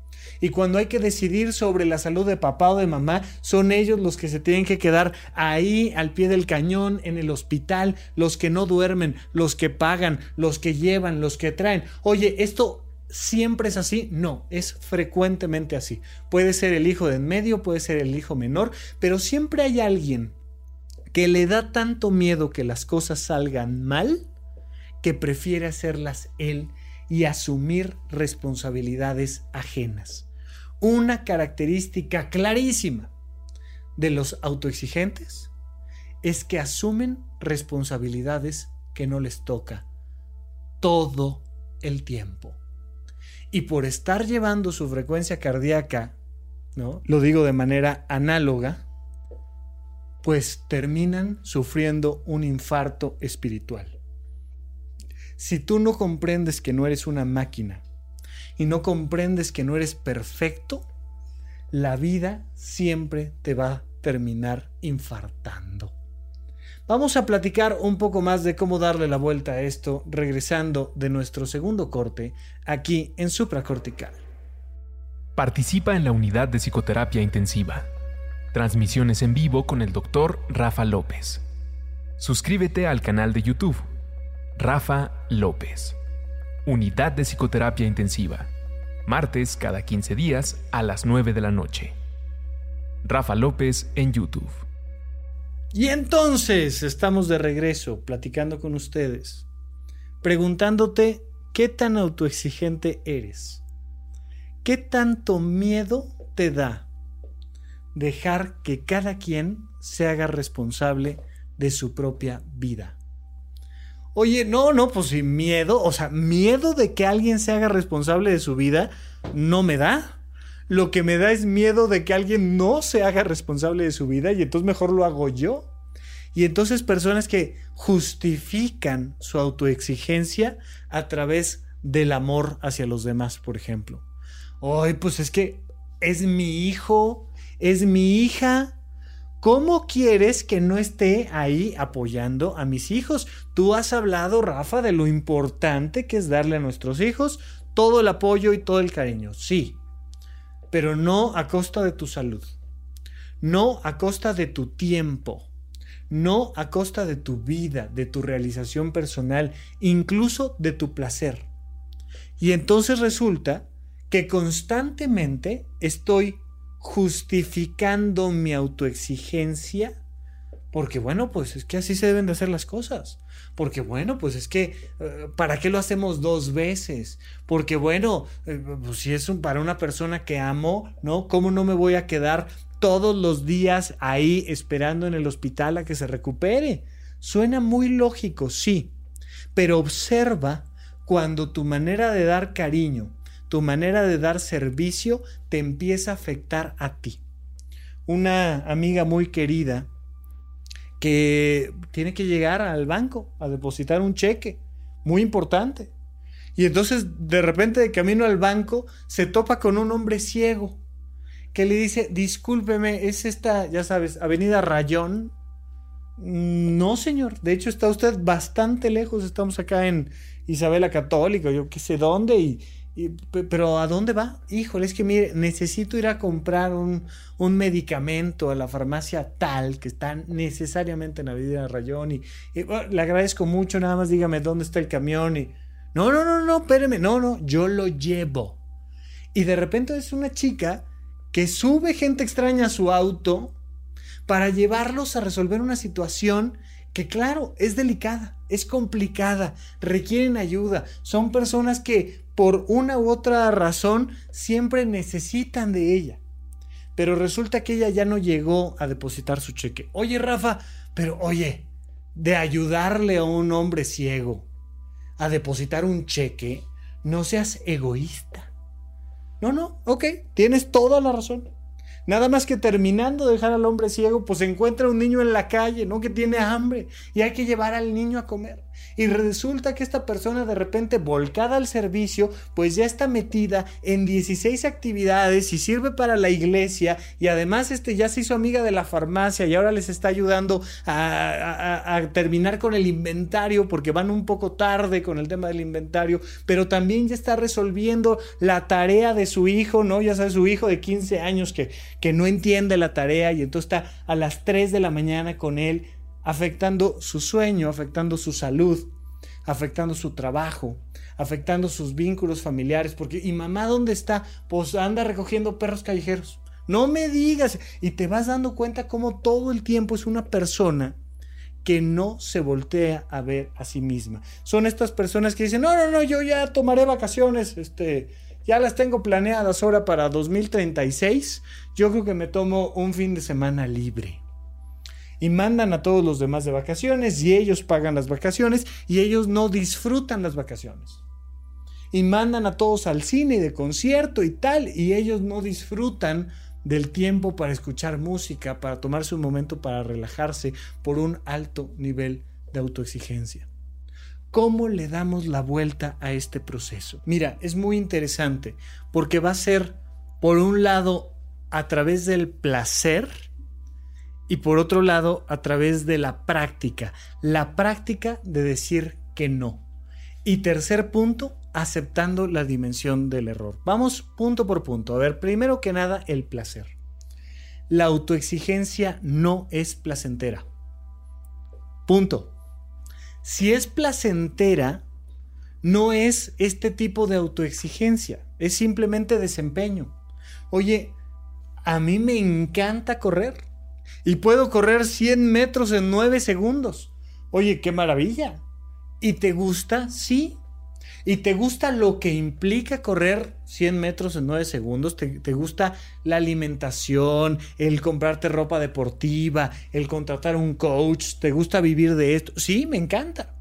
Y cuando hay que decidir sobre la salud de papá o de mamá, son ellos los que se tienen que quedar ahí al pie del cañón, en el hospital, los que no duermen, los que pagan, los que llevan, los que traen. Oye, esto ¿Siempre es así? No, es frecuentemente así. Puede ser el hijo de en medio, puede ser el hijo menor, pero siempre hay alguien que le da tanto miedo que las cosas salgan mal que prefiere hacerlas él y asumir responsabilidades ajenas. Una característica clarísima de los autoexigentes es que asumen responsabilidades que no les toca todo el tiempo y por estar llevando su frecuencia cardíaca, ¿no? Lo digo de manera análoga, pues terminan sufriendo un infarto espiritual. Si tú no comprendes que no eres una máquina y no comprendes que no eres perfecto, la vida siempre te va a terminar infartando. Vamos a platicar un poco más de cómo darle la vuelta a esto regresando de nuestro segundo corte aquí en supracortical. Participa en la unidad de psicoterapia intensiva. Transmisiones en vivo con el doctor Rafa López. Suscríbete al canal de YouTube Rafa López. Unidad de psicoterapia intensiva. Martes cada 15 días a las 9 de la noche. Rafa López en YouTube. Y entonces estamos de regreso platicando con ustedes, preguntándote qué tan autoexigente eres, qué tanto miedo te da dejar que cada quien se haga responsable de su propia vida. Oye, no, no, pues sin miedo, o sea, miedo de que alguien se haga responsable de su vida, no me da. Lo que me da es miedo de que alguien no se haga responsable de su vida y entonces mejor lo hago yo. Y entonces personas que justifican su autoexigencia a través del amor hacia los demás, por ejemplo. Ay, pues es que es mi hijo, es mi hija. ¿Cómo quieres que no esté ahí apoyando a mis hijos? Tú has hablado, Rafa, de lo importante que es darle a nuestros hijos todo el apoyo y todo el cariño. Sí, pero no a costa de tu salud. No a costa de tu tiempo. No a costa de tu vida, de tu realización personal, incluso de tu placer. Y entonces resulta que constantemente estoy justificando mi autoexigencia porque bueno, pues es que así se deben de hacer las cosas. Porque bueno, pues es que, eh, ¿para qué lo hacemos dos veces? Porque bueno, eh, pues si es para una persona que amo, ¿no? ¿Cómo no me voy a quedar todos los días ahí esperando en el hospital a que se recupere? Suena muy lógico, sí. Pero observa cuando tu manera de dar cariño, tu manera de dar servicio te empieza a afectar a ti. Una amiga muy querida que tiene que llegar al banco a depositar un cheque muy importante. Y entonces de repente de camino al banco se topa con un hombre ciego que le dice, discúlpeme, es esta, ya sabes, Avenida Rayón. No, señor, de hecho está usted bastante lejos, estamos acá en Isabela Católica, yo qué sé dónde, y, pero ¿a dónde va? Híjole, es que mire, necesito ir a comprar un, un, medicamento a la farmacia tal que está necesariamente en Avenida Rayón y, le agradezco mucho, nada más dígame dónde está el camión y... No, no, no, no, espéreme, no, no, yo lo llevo. Y de repente es una chica que sube gente extraña a su auto para llevarlos a resolver una situación que claro, es delicada, es complicada, requieren ayuda, son personas que por una u otra razón siempre necesitan de ella. Pero resulta que ella ya no llegó a depositar su cheque. Oye, Rafa, pero oye, de ayudarle a un hombre ciego a depositar un cheque, no seas egoísta. No, no, ok, tienes toda la razón. Nada más que terminando de dejar al hombre ciego, pues encuentra un niño en la calle, ¿no? Que tiene hambre y hay que llevar al niño a comer. Y resulta que esta persona de repente volcada al servicio, pues ya está metida en 16 actividades y sirve para la iglesia y además este ya se hizo amiga de la farmacia y ahora les está ayudando a, terminar con el inventario porque van un poco tarde con el tema del inventario, pero también ya está resolviendo la tarea de su hijo, ¿no? Ya sabe, su hijo de 15 años que, que no entiende la tarea y entonces está a las 3 de la mañana con él afectando su sueño, afectando su salud, afectando su trabajo, afectando sus vínculos familiares, porque ¿y mamá dónde está? Pues anda recogiendo perros callejeros. No me digas, y te vas dando cuenta cómo todo el tiempo es una persona que no se voltea a ver a sí misma. Son estas personas que dicen, no, no, no, yo ya tomaré vacaciones, este, ya las tengo planeadas ahora para 2036, yo creo que me tomo un fin de semana libre y mandan a todos los demás de vacaciones y ellos pagan las vacaciones y ellos no disfrutan las vacaciones. Y mandan a todos al cine de concierto y tal y ellos no disfrutan del tiempo para escuchar música, para tomarse un momento para relajarse por un alto nivel de autoexigencia. ¿Cómo le damos la vuelta a este proceso? Mira, es muy interesante porque va a ser, por un lado, a través del placer, y por otro lado a través de la práctica, la práctica de decir que no. Y tercer punto, aceptando la dimensión del error. Vamos punto por punto. A ver, primero que nada, el placer. La autoexigencia no es placentera. Punto. Si es placentera, no es este tipo de autoexigencia, es simplemente desempeño. Oye, a mí me encanta correr y puedo correr 100 metros en 9 segundos. Oye, qué maravilla. ¿Y te gusta? Sí. ¿Y te gusta lo que implica correr 100 metros en 9 segundos? ¿Te, ¿Te, gusta la alimentación, el comprarte ropa deportiva, el contratar un coach? ¿Te gusta vivir de esto? Sí, me encanta.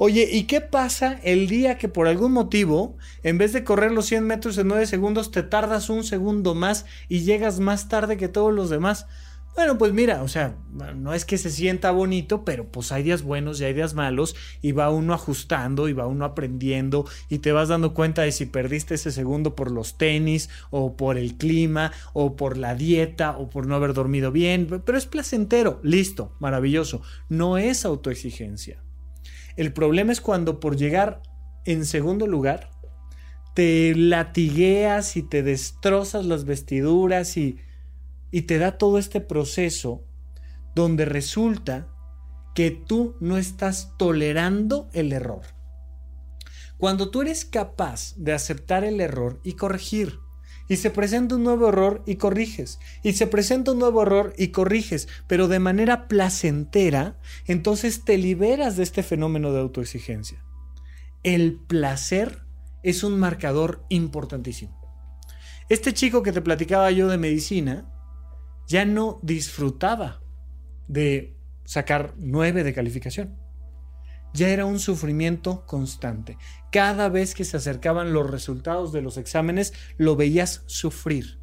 Oye, ¿y qué pasa el día que por algún motivo, en vez de correr los 100 metros en 9 segundos, te tardas un segundo más y llegas más tarde que todos los demás? Bueno, pues mira, o sea, no es que se sienta bonito, pero pues hay días buenos y hay días malos y va uno ajustando y va uno aprendiendo y te vas dando cuenta de si perdiste ese segundo por los tenis o por el clima o por la dieta o por no haber dormido bien, pero es placentero, listo, maravilloso, no es autoexigencia. El problema es cuando por llegar en segundo lugar te latigueas y te destrozas las vestiduras y y te da todo este proceso donde resulta que tú no estás tolerando el error. Cuando tú eres capaz de aceptar el error y corregir, y se presenta un nuevo error y corriges, y se presenta un nuevo error y corriges, pero de manera placentera, entonces te liberas de este fenómeno de autoexigencia. El placer es un marcador importantísimo. Este chico que te platicaba yo de medicina, ya no disfrutaba de sacar nueve de calificación. Ya era un sufrimiento constante. Cada vez que se acercaban los resultados de los exámenes, lo veías sufrir.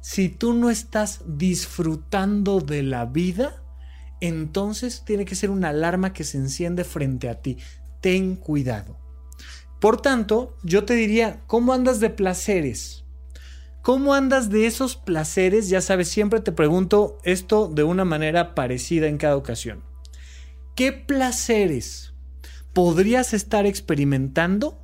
Si tú no estás disfrutando de la vida, entonces tiene que ser una alarma que se enciende frente a ti. ten cuidado. Por tanto, yo te diría, ¿cómo andas de placeres? ¿Cómo andas de esos placeres? Ya sabes, siempre te pregunto esto de una manera parecida en cada ocasión. ¿Qué placeres podrías estar experimentando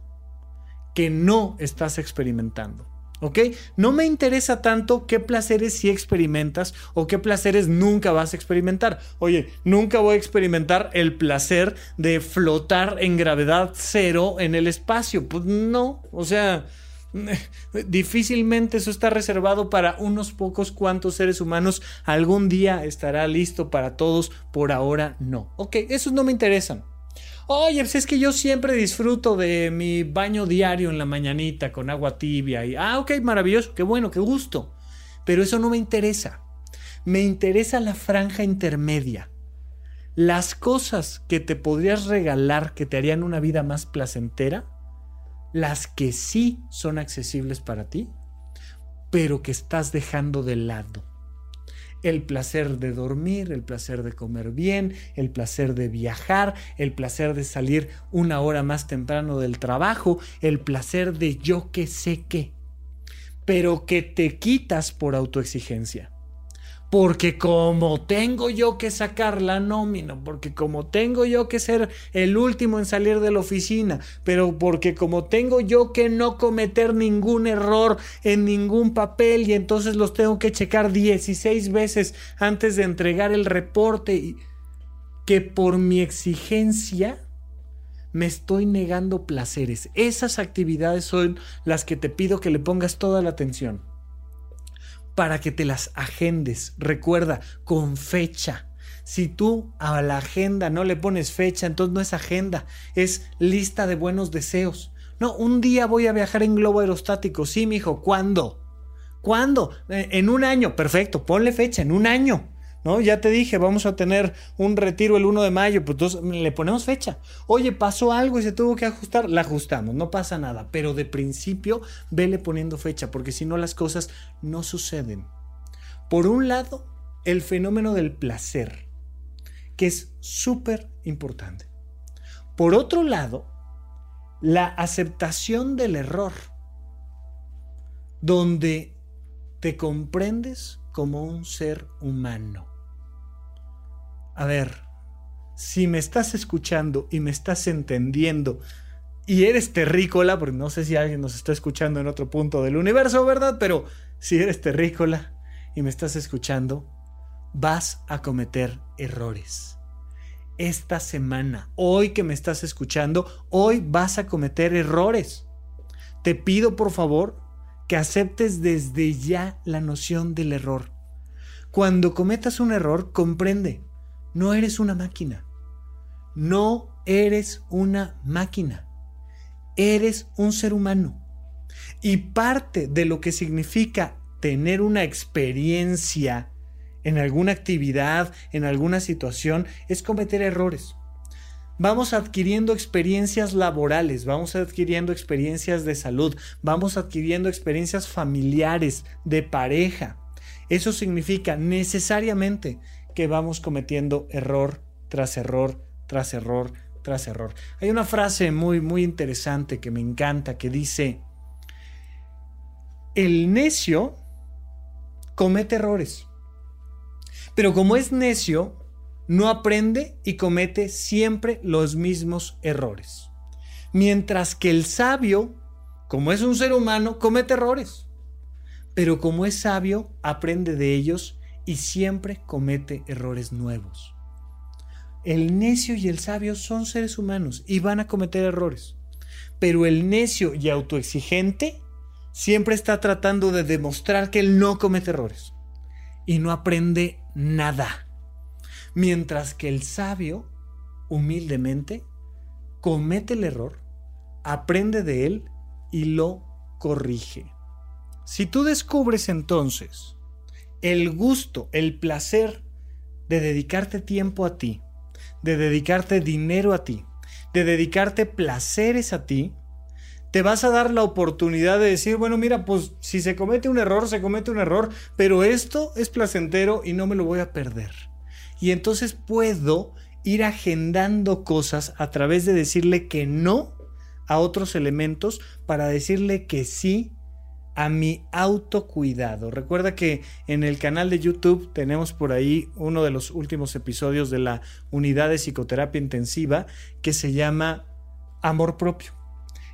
que no estás experimentando? ¿Ok? No me interesa tanto qué placeres sí experimentas o qué placeres nunca vas a experimentar. Oye, nunca voy a experimentar el placer de flotar en gravedad cero en el espacio. Pues no, o sea, [laughs] difícilmente eso está reservado para unos pocos cuantos seres humanos. Algún día estará listo para todos, por ahora no. Ok, esos no me interesan. Oye, pues es que yo siempre disfruto de mi baño diario en la mañanita con agua tibia y, ah, ok, maravilloso, qué bueno, qué gusto. Pero eso no me interesa. Me interesa la franja intermedia. Las cosas que te podrías regalar que te harían una vida más placentera, las que sí son accesibles para ti, pero que estás dejando de lado. El placer de dormir, el placer de comer bien, el placer de viajar, el placer de salir una hora más temprano del trabajo, el placer de yo que sé qué, pero que te quitas por autoexigencia porque como tengo yo que sacar la nómina, porque como tengo yo que ser el último en salir de la oficina, pero porque como tengo yo que no cometer ningún error en ningún papel y entonces los tengo que checar 16 veces antes de entregar el reporte, que por mi exigencia me estoy negando placeres. Esas actividades son las que te pido que le pongas toda la atención para que te las agendes. Recuerda, con fecha. Si tú a la agenda no le pones fecha, entonces no es agenda, es lista de buenos deseos. No, un día voy a viajar en globo aerostático. Sí, mijo, ¿cuándo? ¿Cuándo? Eh, en un año. Perfecto, ponle fecha, en un año. ¿No? Ya te dije, vamos a tener un retiro el 1 de mayo, pues le ponemos fecha. Oye, pasó algo y se tuvo que ajustar, la ajustamos, no pasa nada, pero de principio vele poniendo fecha, porque si no las cosas no suceden. Por un lado, el fenómeno del placer, que es súper importante. Por otro lado, la aceptación del error, donde te comprendes como un ser humano a ver, si me estás escuchando y me estás entendiendo y eres terrícola, porque no sé si alguien nos está escuchando en otro punto del universo, ¿verdad? Pero si eres terrícola y me estás escuchando, vas a cometer errores. Esta semana, hoy que me estás escuchando, hoy vas a cometer errores. Te pido por favor que aceptes desde ya la noción del error. Cuando cometas un error, comprende no eres una máquina. No eres una máquina. Eres un ser humano. Y parte de lo que significa tener una experiencia en alguna actividad, en alguna situación, es cometer errores. Vamos adquiriendo experiencias laborales, vamos adquiriendo experiencias de salud, vamos adquiriendo experiencias familiares, de pareja. Eso significa necesariamente que vamos cometiendo error tras error, tras error, tras error. Hay una frase muy, muy interesante que me encanta que dice, el necio comete errores, pero como es necio, no aprende y comete siempre los mismos errores. Mientras que el sabio, como es un ser humano, comete errores, pero como es sabio, aprende de ellos y siempre comete errores nuevos. El necio y el sabio son seres humanos y van a cometer errores. Pero el necio y autoexigente siempre está tratando de demostrar que él no comete errores y no aprende nada. Mientras que el sabio, humildemente, comete el error, aprende de él y lo corrige. Si tú descubres entonces el gusto, el placer de dedicarte tiempo a ti, de dedicarte dinero a ti, de dedicarte placeres a ti, te vas a dar la oportunidad de decir, bueno, mira, pues si se comete un error, se comete un error, pero esto es placentero y no me lo voy a perder. Y entonces puedo ir agendando cosas a través de decirle que no a otros elementos para decirle que sí a mi autocuidado. Recuerda que en el canal de YouTube tenemos por ahí uno de los últimos episodios de la unidad de psicoterapia intensiva que se llama Amor propio.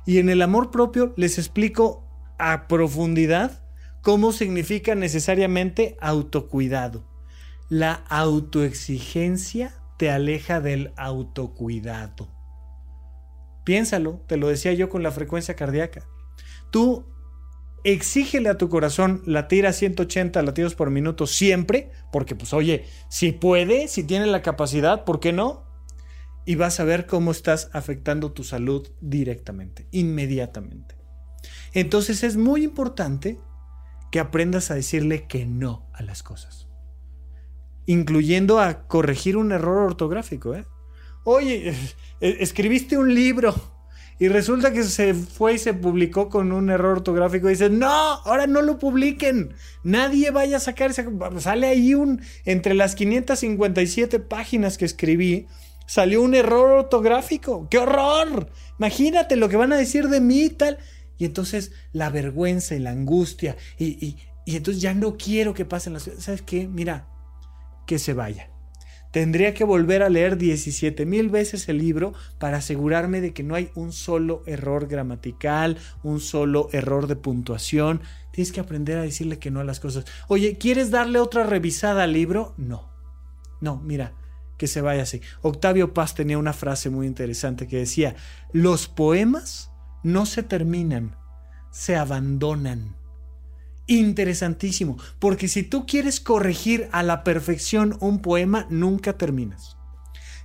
Y en el amor propio les explico a profundidad cómo significa necesariamente autocuidado. La autoexigencia te aleja del autocuidado. Piénsalo, te lo decía yo con la frecuencia cardíaca. Tú exígele a tu corazón latir a 180 latidos por minuto siempre, porque pues oye, si puede, si tiene la capacidad, ¿por qué no? Y vas a ver cómo estás afectando tu salud directamente, inmediatamente. Entonces es muy importante que aprendas a decirle que no a las cosas, incluyendo a corregir un error ortográfico. ¿eh? Oye, escribiste un libro y resulta que se fue y se publicó con un error ortográfico y dices, no, ahora no lo publiquen. Nadie vaya a sacar ese... Sale ahí un... Entre las 557 páginas que escribí, salió un error ortográfico. ¡Qué horror! Imagínate lo que van a decir de mí y tal. Y entonces la vergüenza y la angustia. Y, y, y entonces ya no quiero que pasen las. ¿Sabes qué? Mira, que se vaya. Tendría que volver a leer 17 mil veces el libro para asegurarme de que no hay un solo error gramatical, un solo error de puntuación. Tienes que aprender a decirle que no a las cosas. Oye, ¿quieres darle otra revisada al libro? No. No, mira, que se vaya así. Octavio Paz tenía una frase muy interesante que decía, los poemas no se terminan, se abandonan interesantísimo, porque si tú quieres corregir a la perfección un poema, nunca terminas.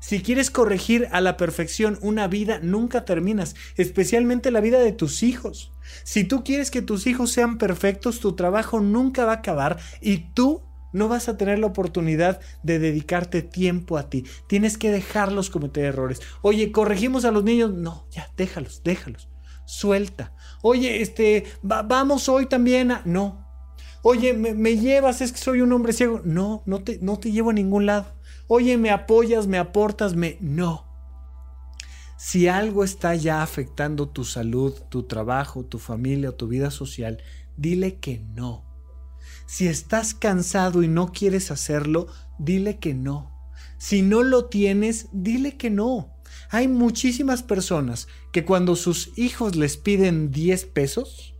Si quieres corregir a la perfección una vida, nunca terminas, especialmente la vida de tus hijos. Si tú quieres que tus hijos sean perfectos, tu trabajo nunca va a acabar y tú no vas a tener la oportunidad de dedicarte tiempo a ti. Tienes que dejarlos cometer errores. Oye, corregimos a los niños. No, ya, déjalos, déjalos. Suelta. Oye, este, vamos hoy también a... No. Oye, me, llevas, es que soy un hombre ciego. No, no te, no te llevo a ningún lado. Oye, me apoyas, me aportas, me... No. Si algo está ya afectando tu salud, tu trabajo, tu familia tu vida social, dile que no. Si estás cansado y no quieres hacerlo, dile que no. Si no lo tienes, dile que no. Hay muchísimas personas que cuando sus hijos les piden 10 pesos,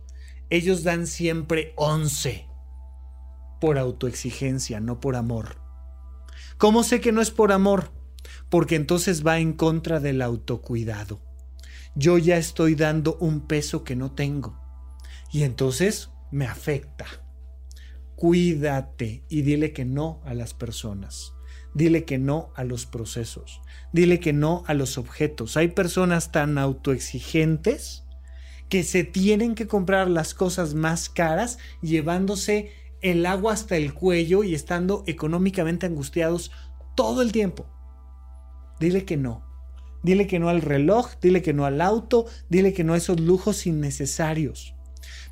ellos dan siempre 11 por autoexigencia, no por amor. ¿Cómo sé que no es por amor? Porque entonces va en contra del autocuidado. Yo ya estoy dando un peso que no tengo. Y entonces me afecta. Cuídate y dile que no a las personas. Dile que no a los procesos. Dile que no a los objetos. Hay personas tan autoexigentes que se tienen que comprar las cosas más caras llevándose el agua hasta el cuello y estando económicamente angustiados todo el tiempo. Dile que no. Dile que no al reloj, dile que no al auto, dile que no a esos lujos innecesarios.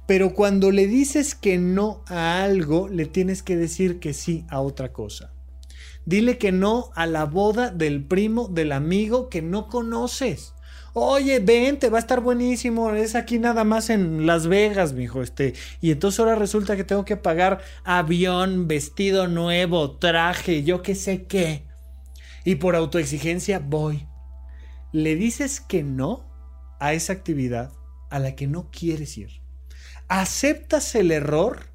Pero cuando le dices que no a algo, le tienes que decir que sí a otra cosa. Dile que no a la boda del primo, del amigo que no conoces. Oye, ven, te va a estar buenísimo. Es aquí nada más en Las Vegas, mijo. Este. Y entonces ahora resulta que tengo que pagar avión, vestido nuevo, traje, yo qué sé qué. Y por autoexigencia voy. Le dices que no a esa actividad a la que no quieres ir. Aceptas el error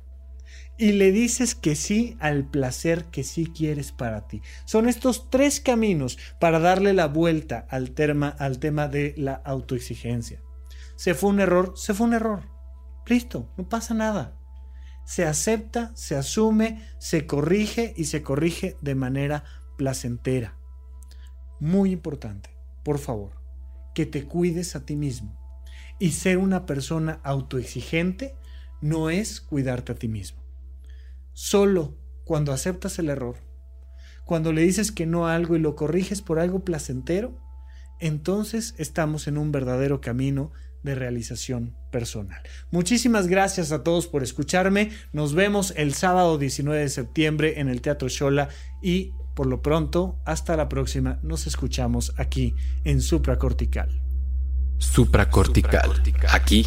y le dices que sí al placer que sí quieres para ti. Son estos tres caminos para darle la vuelta al tema, al tema de la autoexigencia. Se fue un error, se fue un error. Listo, no pasa nada. Se acepta, se asume, se corrige y se corrige de manera placentera. Muy importante, por favor, que te cuides a ti mismo. Y ser una persona autoexigente no es cuidarte a ti mismo. Solo cuando aceptas el error, cuando le dices que no a algo y lo corriges por algo placentero, entonces estamos en un verdadero camino de realización personal. Muchísimas gracias a todos por escucharme. Nos vemos el sábado 19 de septiembre en el Teatro Shola y Por lo pronto, hasta la próxima, nos escuchamos aquí en Supracortical. Supracortical. Aquí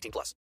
18 plus.